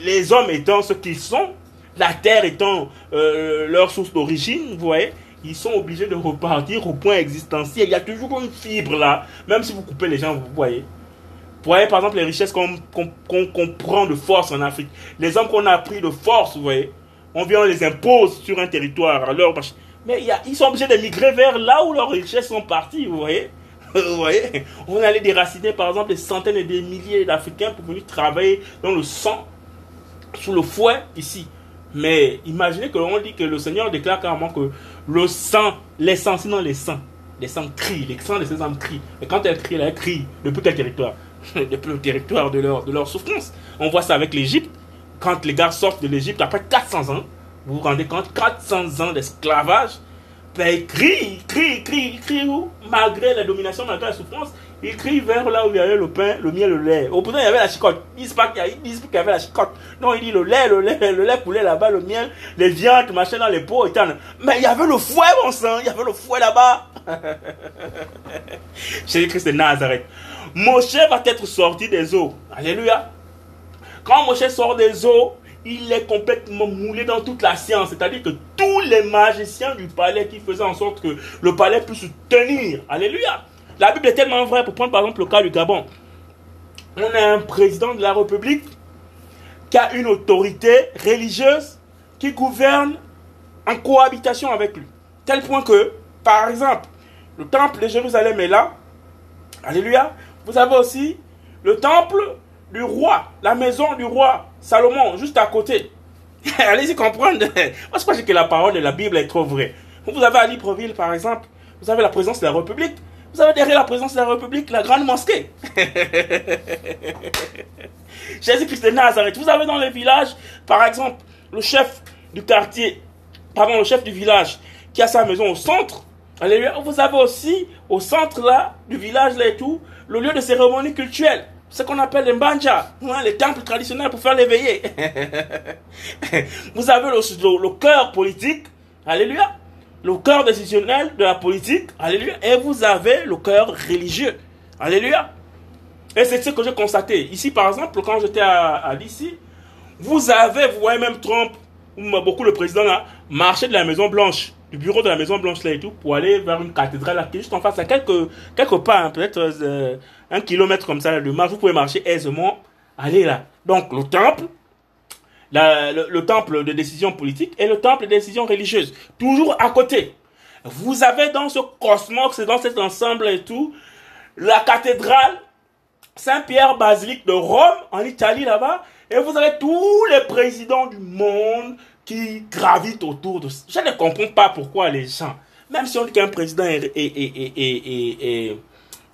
les, hommes étant ce qu'ils sont, la terre étant euh, leur source d'origine, vous voyez, ils sont obligés de repartir au point existentiel. Il y a toujours une fibre là, même si vous coupez les gens, vous voyez. Vous voyez, par exemple, les richesses qu'on prend de force en Afrique. Les hommes qu'on a pris de force, vous voyez, on vient, on les impose sur un territoire. Alors, mais ils sont obligés de migrer vers là où leurs richesses sont parties, vous voyez. Vous voyez On allait déraciner, par exemple, des centaines et des milliers d'Africains pour venir travailler dans le sang, sous le fouet, ici. Mais imaginez que l'on dit que le Seigneur déclare carrément que le sang, les sangs, sinon les sangs, les sangs crient, les sangs de ces hommes crient. Et quand elles crient, elles crient depuis quel territoire? depuis le territoire de leur, de leur souffrance. On voit ça avec l'Égypte. Quand les gars sortent de l'Égypte après 400 ans, vous vous rendez compte, 400 ans d'esclavage, ben, ils crient, ils crient, ils crient, ils crient où? Malgré la domination, malgré la souffrance, ils crient vers là où il y avait le pain, le miel, le lait. Au bout il y avait la chicotte. Ils disent pas qu'il y, avait la chicotte. Non, il dit le lait, le lait, le lait coulait là-bas, le miel, les viandes, machin dans les pots et Mais il y avait le fouet, mon sang, il y avait le fouet là-bas. Jésus-Christ de Nazareth. Moshe va être sorti des eaux. Alléluia. Quand Moshe sort des eaux, il est complètement moulé dans toute la science. C'est-à-dire que tous les magiciens du palais qui faisaient en sorte que le palais puisse se tenir. Alléluia. La Bible est tellement vraie. Pour prendre par exemple le cas du Gabon. On a un président de la République qui a une autorité religieuse qui gouverne en cohabitation avec lui. Tel point que, par exemple, le temple de Jérusalem est là. Alléluia. Vous avez aussi le temple du roi, la maison du roi Salomon, juste à côté. Allez-y comprendre. Moi, je pense que la parole de la Bible est trop vraie. Vous avez à Libreville, par exemple, vous avez la présence de la République. Vous avez derrière la présence de la République la grande mosquée. Jésus-Christ de Nazareth. Vous avez dans les villages, par exemple, le chef du quartier, pardon, le chef du village qui a sa maison au centre. Vous avez aussi au centre là, du village là et tout, le lieu de cérémonie culturelle. Ce qu'on appelle les mbanja, hein, les temples traditionnels pour faire l'éveillé. Vous avez le, le, cœur politique. Alléluia. le cœur décisionnel de la politique, alléluia, et vous avez le cœur religieux, alléluia. Et c'est ce que j'ai constaté. Ici, par exemple, quand j'étais à, à vous avez, vous voyez même Trump, beaucoup le président là, marcher de la Maison Blanche, du bureau de la Maison Blanche là et tout, pour aller vers une cathédrale là, qui est juste en face, à quelques, quelques pas, hein, peut-être euh, un kilomètre comme ça de marche, vous pouvez marcher aisément, aller là. Donc le temple, le, temple de décision politique et le temple de décision religieuse, toujours à côté. Vous avez dans ce cosmos, dans cet ensemble et tout, la cathédrale Saint-Pierre Basilique de Rome, en Italie là-bas, et vous avez tous les présidents du monde qui gravitent autour de ça. Je ne comprends pas pourquoi les gens, même si on dit qu'un président est, est,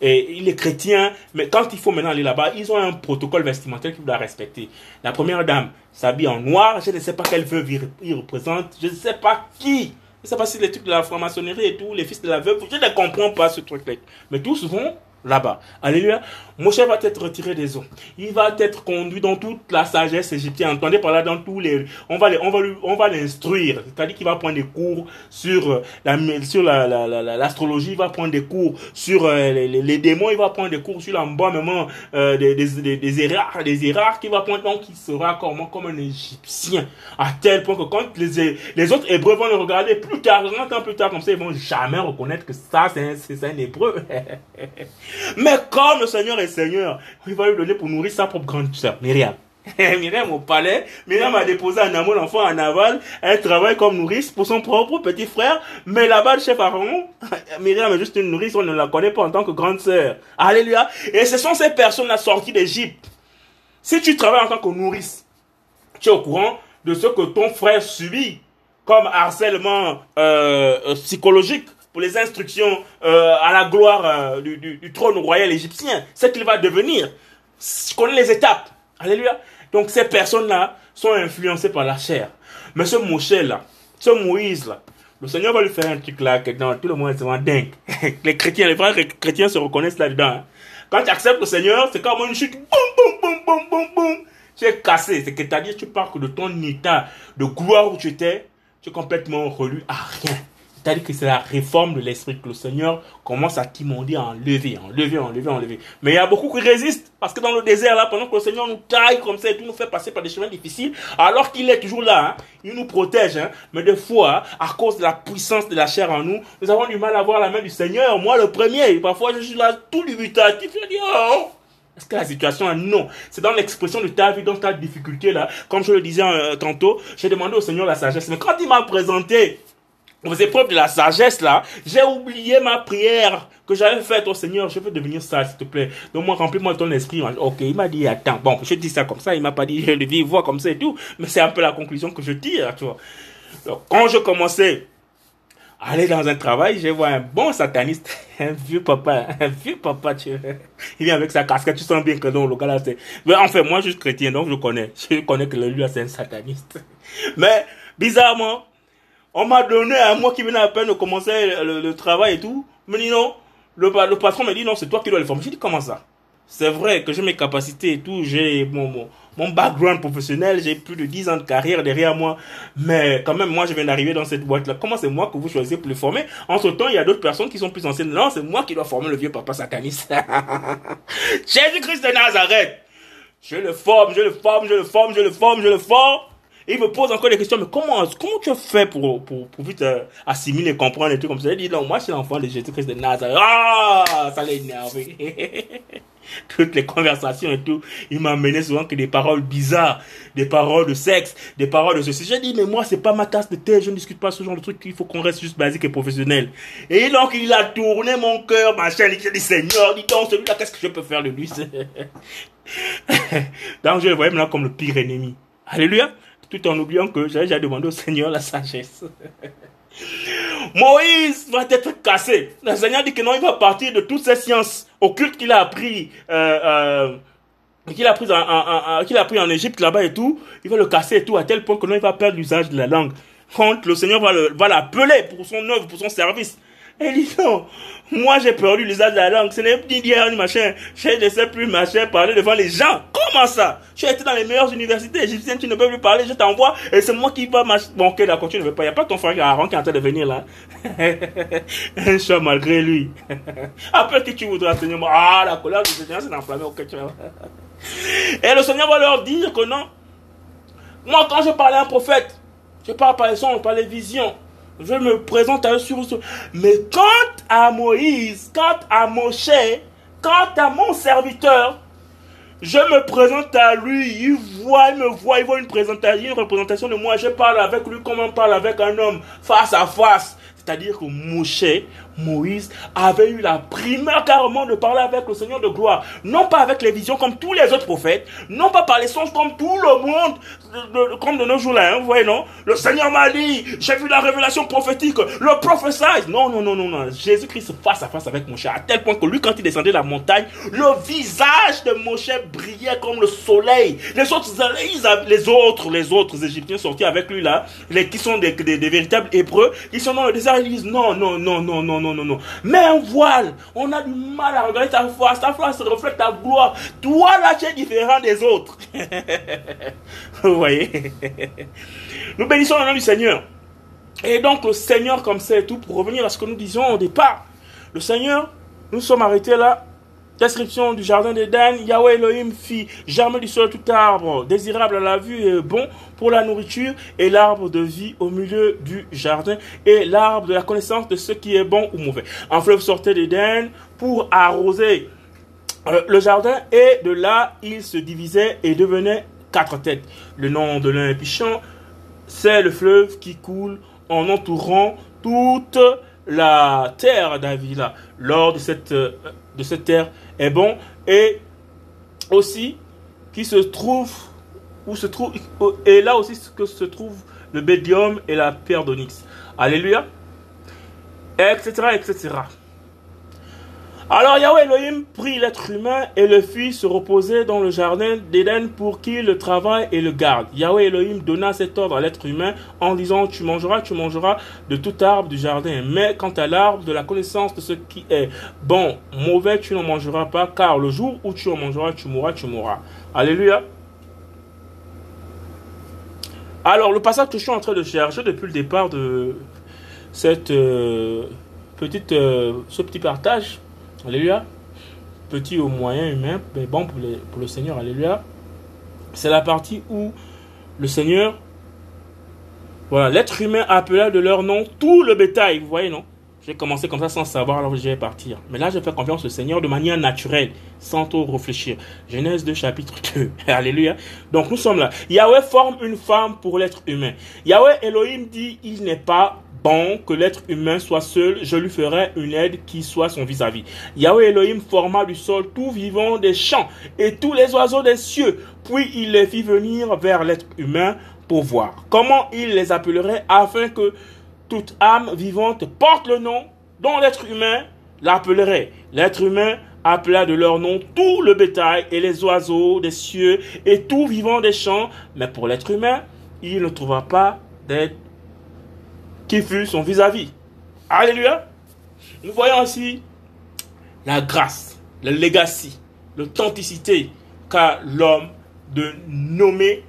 il est chrétien, mais quand il faut maintenant aller là-bas, ils ont un protocole vestimentaire qu'il doit respecter. La première dame s'habille en noir, je ne sais pas quelle veuve il représente, je ne sais pas qui. Je ne sais pas si les trucs de la franc-maçonnerie et tout, les fils de la veuve, je ne comprends pas ce truc-là. Mais tous vont là-bas. Alléluia. Moshe va être retiré des eaux. Il va être conduit dans toute la sagesse égyptienne. Entendez par là dans tous les, on va va on va l'instruire. C'est-à-dire qu'il va prendre des cours sur euh, la, sur la, l'astrologie, il va prendre des cours sur euh, les, démons, il va prendre des cours sur l'embaumement euh, des, des, des, des erreurs, des erreurs qu'il va prendre. Donc, il sera comme, comme un Égyptien. À tel point que quand les, les autres Hébreux vont le regarder plus tard, un plus tard, comme ça, ils vont jamais reconnaître que ça, c'est un, c'est un Hébreu. Mais comme le Seigneur est Seigneur, il va lui donner pour nourrir sa propre grande sœur, Myriam. Myriam au palais, Myriam a déposé un amour d'enfant en aval, elle travaille comme nourrice pour son propre petit frère, mais là-bas, le chef Aaron, Myriam est juste une nourrice, on ne la connaît pas en tant que grande sœur. Alléluia. Et ce sont ces personnes-là sorties d'Égypte. Si tu travailles en tant que nourrice, tu es au courant de ce que ton frère subit comme harcèlement euh, euh psychologique, pour les instructions euh, à la gloire euh, du, trône royal égyptien, ce qu'il va devenir. Je connais les étapes. Alléluia. Donc ces personnes-là sont influencées par la chair. Mais ce Moshe-là, ce Moïse-là, le Seigneur va lui faire un truc là que dans tout le monde est vraiment dingue. les chrétiens, les vrais chrétiens se reconnaissent là-dedans. Hein. Quand tu acceptes le Seigneur, c'est comme une chute. Boum, boum, boum, boum, boum, boum. Tu es cassé. C'est que tu as dit, tu pars de ton état de gloire où tu étais, tu es complètement relu à rien. C'est-à-dire que c'est la réforme de l'esprit que le Seigneur commence à timonder, à enlever, enlever, enlever, enlever. Mais il y a beaucoup qui résistent parce que dans le désert, là, pendant que le Seigneur nous taille comme ça et tout nous fait passer par des chemins difficiles, alors qu'il est toujours là, hein, il nous protège. Hein, mais des fois, à cause de la puissance de la chair en nous, nous avons du mal à voir la main du Seigneur. Moi, le premier, parfois, je suis là tout dubitatif. Je dis, oh, est-ce que la situation Non. C'est dans l'expression de ta vie, dans ta difficulté là. Comme je le disais euh, tantôt, j'ai demandé au Seigneur la sagesse. Mais quand il m'a présenté aux épreuves de la sagesse là, j'ai oublié ma prière que j'avais faite au Seigneur. Je veux devenir ça, s'il te plaît. Donc moi, remplis-moi ton esprit. Ok, il m'a dit, attends. Bon, je dis ça comme ça. Il m'a pas dit, je le vis, vois comme ça et tout. Mais c'est un peu la conclusion que je tire, tu vois. Donc, quand je commençais à aller dans un travail, je vois un bon sataniste, un vieux papa, un vieux papa, tu vois. Il vient avec sa casquette, tu sens bien que non, le gars là, c'est... Mais enfin, moi, je suis chrétien, donc je connais. Je connais que lui, c'est un sataniste. Mais, bizarrement, on m'a donné à moi qui venait à peine de commencer le, travail et tout. Mais dit non. Le, le patron m'a dit non, c'est toi qui dois le former. J'ai dit comment ça? C'est vrai que j'ai mes capacités et tout. J'ai mon, mon, background professionnel. J'ai plus de 10 ans de carrière derrière moi. Mais quand même, moi, je viens d'arriver dans cette boîte-là. Comment c'est moi que vous choisissez pour le former? Entre temps, il y a d'autres personnes qui sont plus anciennes. Non, c'est moi qui dois former le vieux papa sataniste. Jésus-Christ de Nazareth. Je le forme, je le forme, je le forme, je le forme, je le forme il me pose encore des questions, mais comment, comment tu as fait pour, pour, pour vite euh, assimiler, comprendre et tout comme ça? Il dit, non, moi je suis l'enfant de Jésus-Christ de Nazareth. Ah, ça l'a énervé. Toutes les conversations et tout, il m'a amené souvent que des paroles bizarres, des paroles de sexe, des paroles de ceci. J'ai dit, mais moi c'est pas ma tasse de thé, je ne discute pas ce genre de truc, il faut qu'on reste juste basique et professionnel. Et donc il a tourné mon cœur, machin, il a dit, Seigneur, dis donc, celui-là, qu'est-ce que je peux faire de lui? Donc je le voyais maintenant comme le pire ennemi. Alléluia tout en oubliant que j'ai déjà demandé au Seigneur la sagesse. Moïse va être cassé. Le Seigneur dit que non, il va partir de toutes ces sciences occultes qu'il a appris, euh, euh, qu'il a appris en, qu'il a appris en Égypte là-bas et tout. Il va le casser et tout à tel point que non, il va perdre l'usage de la langue. Quand le Seigneur va l'appeler pour son œuvre, pour son service. Elle dit non. Moi, j'ai perdu l'usage de la langue. Ce n'est ni dire ni machin. Je ne sais plus machin parler devant les gens. Comment ça? Tu été dans les meilleures universités égyptiennes, tu ne peux plus parler, je t'envoie et c'est moi qui va marcher. Bon, ok, d'accord, tu ne veux pas. Il n'y a pas ton frère Aaron qui est en train de venir là. Un chat malgré lui. Après qui tu voudras, Seigneur? Ah, la colère du Seigneur s'est enflammée. Ok, tu Et le Seigneur va leur dire que non. Moi, quand je parlais à un prophète, je parle par les sons, par les visions. Je me présente à eux sur Mais quant à Moïse, quant à Moshe, quant à mon serviteur, je me présente à lui, il voit, il me voit, il voit une une représentation de moi. Je parle avec lui comme on parle avec un homme, face à face. C'est-à-dire que Moshe, Moïse, avait eu la primeur carrément de parler avec le Seigneur de gloire. Non pas avec les visions comme tous les autres prophètes, non pas par les songes comme tout le monde, comme de nos jours-là, hein, vous voyez, non? Le Seigneur m'a dit, j'ai vu la révélation prophétique, le prophète. Non, non, non, non, non. Jésus-Christ face à face avec Moshe, à tel point que lui, quand il descendait la montagne, le visage de Moshe brillait comme le soleil. Les autres, les autres, les autres Égyptiens sortis avec lui là, les, qui sont des, des, véritables Hébreux, qui sont dans le désert ils disent non, non, non, non, non, non, non, non. Mets un voile. On a du mal à regarder ta face. Ta face reflète ta gloire. Toi, là, tu es différent des autres. Vous voyez? Nous bénissons le nom du Seigneur. Et donc, le Seigneur, comme c'est tout, pour revenir à ce que nous disions au départ, le Seigneur, nous sommes arrêtés là Description du jardin d'Éden, Yahweh Elohim fit germer du sol tout arbre désirable à la vue et bon pour la nourriture et l'arbre de vie au milieu du jardin et l'arbre de la connaissance de ce qui est bon ou mauvais. Un fleuve sortait d'Éden pour arroser euh, le jardin et de là il se divisait et devenait quatre têtes. Le nom de l'un Pichon, c'est le fleuve qui coule en entourant toute la terre d'Avila. Lors de cette, euh, de cette terre, est bon et aussi qui se trouve où se trouve et là aussi que se trouve le bédium et la pierre d'onyx. Alléluia. Etc. etc. Alors Yahweh Elohim prit l'être humain et le fit se reposer dans le jardin d'Éden pour qu'il le travaille et le garde. Yahweh Elohim donna cet ordre à l'être humain en disant Tu mangeras, tu mangeras de tout arbre du jardin, mais quant à l'arbre de la connaissance de ce qui est bon, mauvais, tu n'en mangeras pas, car le jour où tu en mangeras, tu mourras, tu mourras. Alléluia. Alors, le passage que je suis en train de chercher depuis le départ de cette euh, petite, euh, ce petit partage, Alléluia. Petit ou moyen humain, mais bon pour, pour le Seigneur. Alléluia. C'est la partie où le Seigneur, voilà, l'être humain appela de leur nom tout le bétail. Vous voyez, non? J'ai commencé comme ça sans savoir alors je vais partir. Mais là, je fais confiance au Seigneur de manière naturelle, sans trop réfléchir. Genèse 2, chapitre 2. Alléluia. Donc nous sommes là. Yahweh forme une femme pour l'être humain. Yahweh Elohim dit, il n'est pas bon que l'être humain soit seul, je lui ferai une aide qui soit son vis-à-vis. Yahweh Elohim forma du sol tout vivant des champs et tous les oiseaux des cieux, puis il les fit venir vers l'être humain pour voir comment il les appellerait afin que toute âme vivante porte le nom dont l'être humain l'appellerait. L'être humain appela de leur nom tout le bétail et les oiseaux des cieux et tout vivant des champs, mais pour l'être humain, il ne trouva pas d'être qui fut son vis-à-vis. Alléluia. Nous voyons aussi la grâce, le legacy, l'authenticité qu'a l'homme de nommer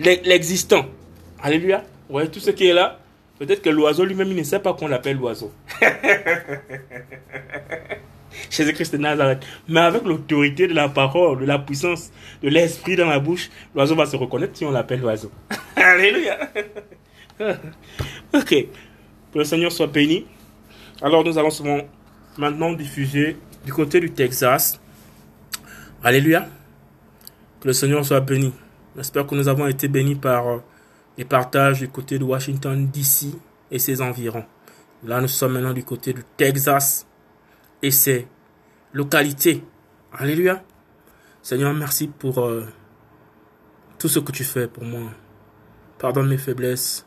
l'existant. Alléluia. Vous voyez tout ce qui est là? Peut-être que l'oiseau lui-même, il ne sait pas qu'on l'appelle l'oiseau. Jésus-Christ de Nazareth. Mais avec l'autorité de la parole, de la puissance, de l'esprit dans la bouche, l'oiseau va se reconnaître si on l'appelle l'oiseau. Alléluia. Ok. Que le Seigneur soit béni. Alors nous allons maintenant diffuser du côté du Texas. Alléluia. Que le Seigneur soit béni. J'espère que nous avons été bénis par euh, les partages du côté de Washington DC et ses environs. Là, nous sommes maintenant du côté du Texas et ses localités. Alléluia. Seigneur, merci pour euh, tout ce que tu fais pour moi. Pardonne mes faiblesses.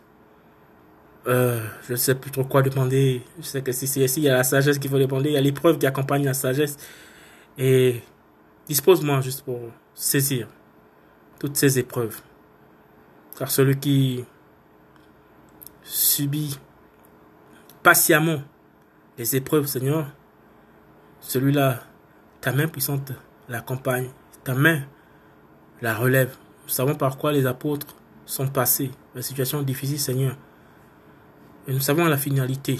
Euh, je ne sais plus trop quoi demander. Je sais que si c'est ici, il y a la sagesse qu'il faut demander, il y a l'épreuve qui accompagne la sagesse. Et dispose-moi juste pour saisir toutes ces épreuves. Car celui qui subit patiemment les épreuves, Seigneur, celui-là, ta main puissante l'accompagne, ta main la relève. Nous savons par quoi les apôtres sont passés, la situation difficile, Seigneur. Et nous savons la finalité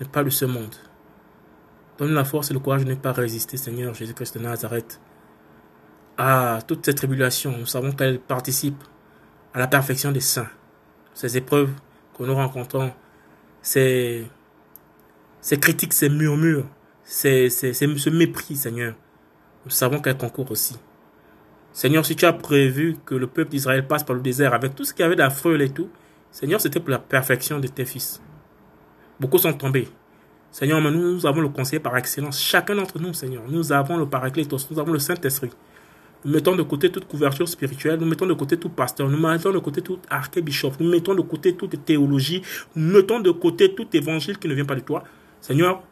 n'est pas de ce monde. Donne la force et le courage de ne pas résister, Seigneur Jésus-Christ de Nazareth, à toutes ces tribulations. Nous savons qu'elles participent à la perfection des saints. Ces épreuves que nous rencontrons, ces, ces critiques, ces murmures, ces, ces, ce mépris, Seigneur, nous savons qu'elles concourent aussi. Seigneur, si tu as prévu que le peuple d'Israël passe par le désert avec tout ce qu'il y avait d'affreux et tout, Seigneur, c'était pour la perfection de tes fils. Beaucoup sont tombés. Seigneur, nous, avons le conseiller par excellence. Chacun d'entre nous, Seigneur, nous avons le paraclétos, nous avons le Saint-Esprit. Nous mettons de côté toute couverture spirituelle, nous mettons de côté tout pasteur, nous mettons de côté tout archébishop, nous mettons de côté toute théologie, nous mettons de côté tout évangile qui ne vient pas de toi. Seigneur,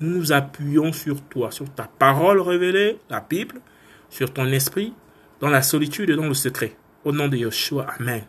nous nous appuyons sur toi, sur ta parole révélée, la Bible, sur ton esprit, dans la solitude et dans le secret. Au nom de Yeshua, Amen.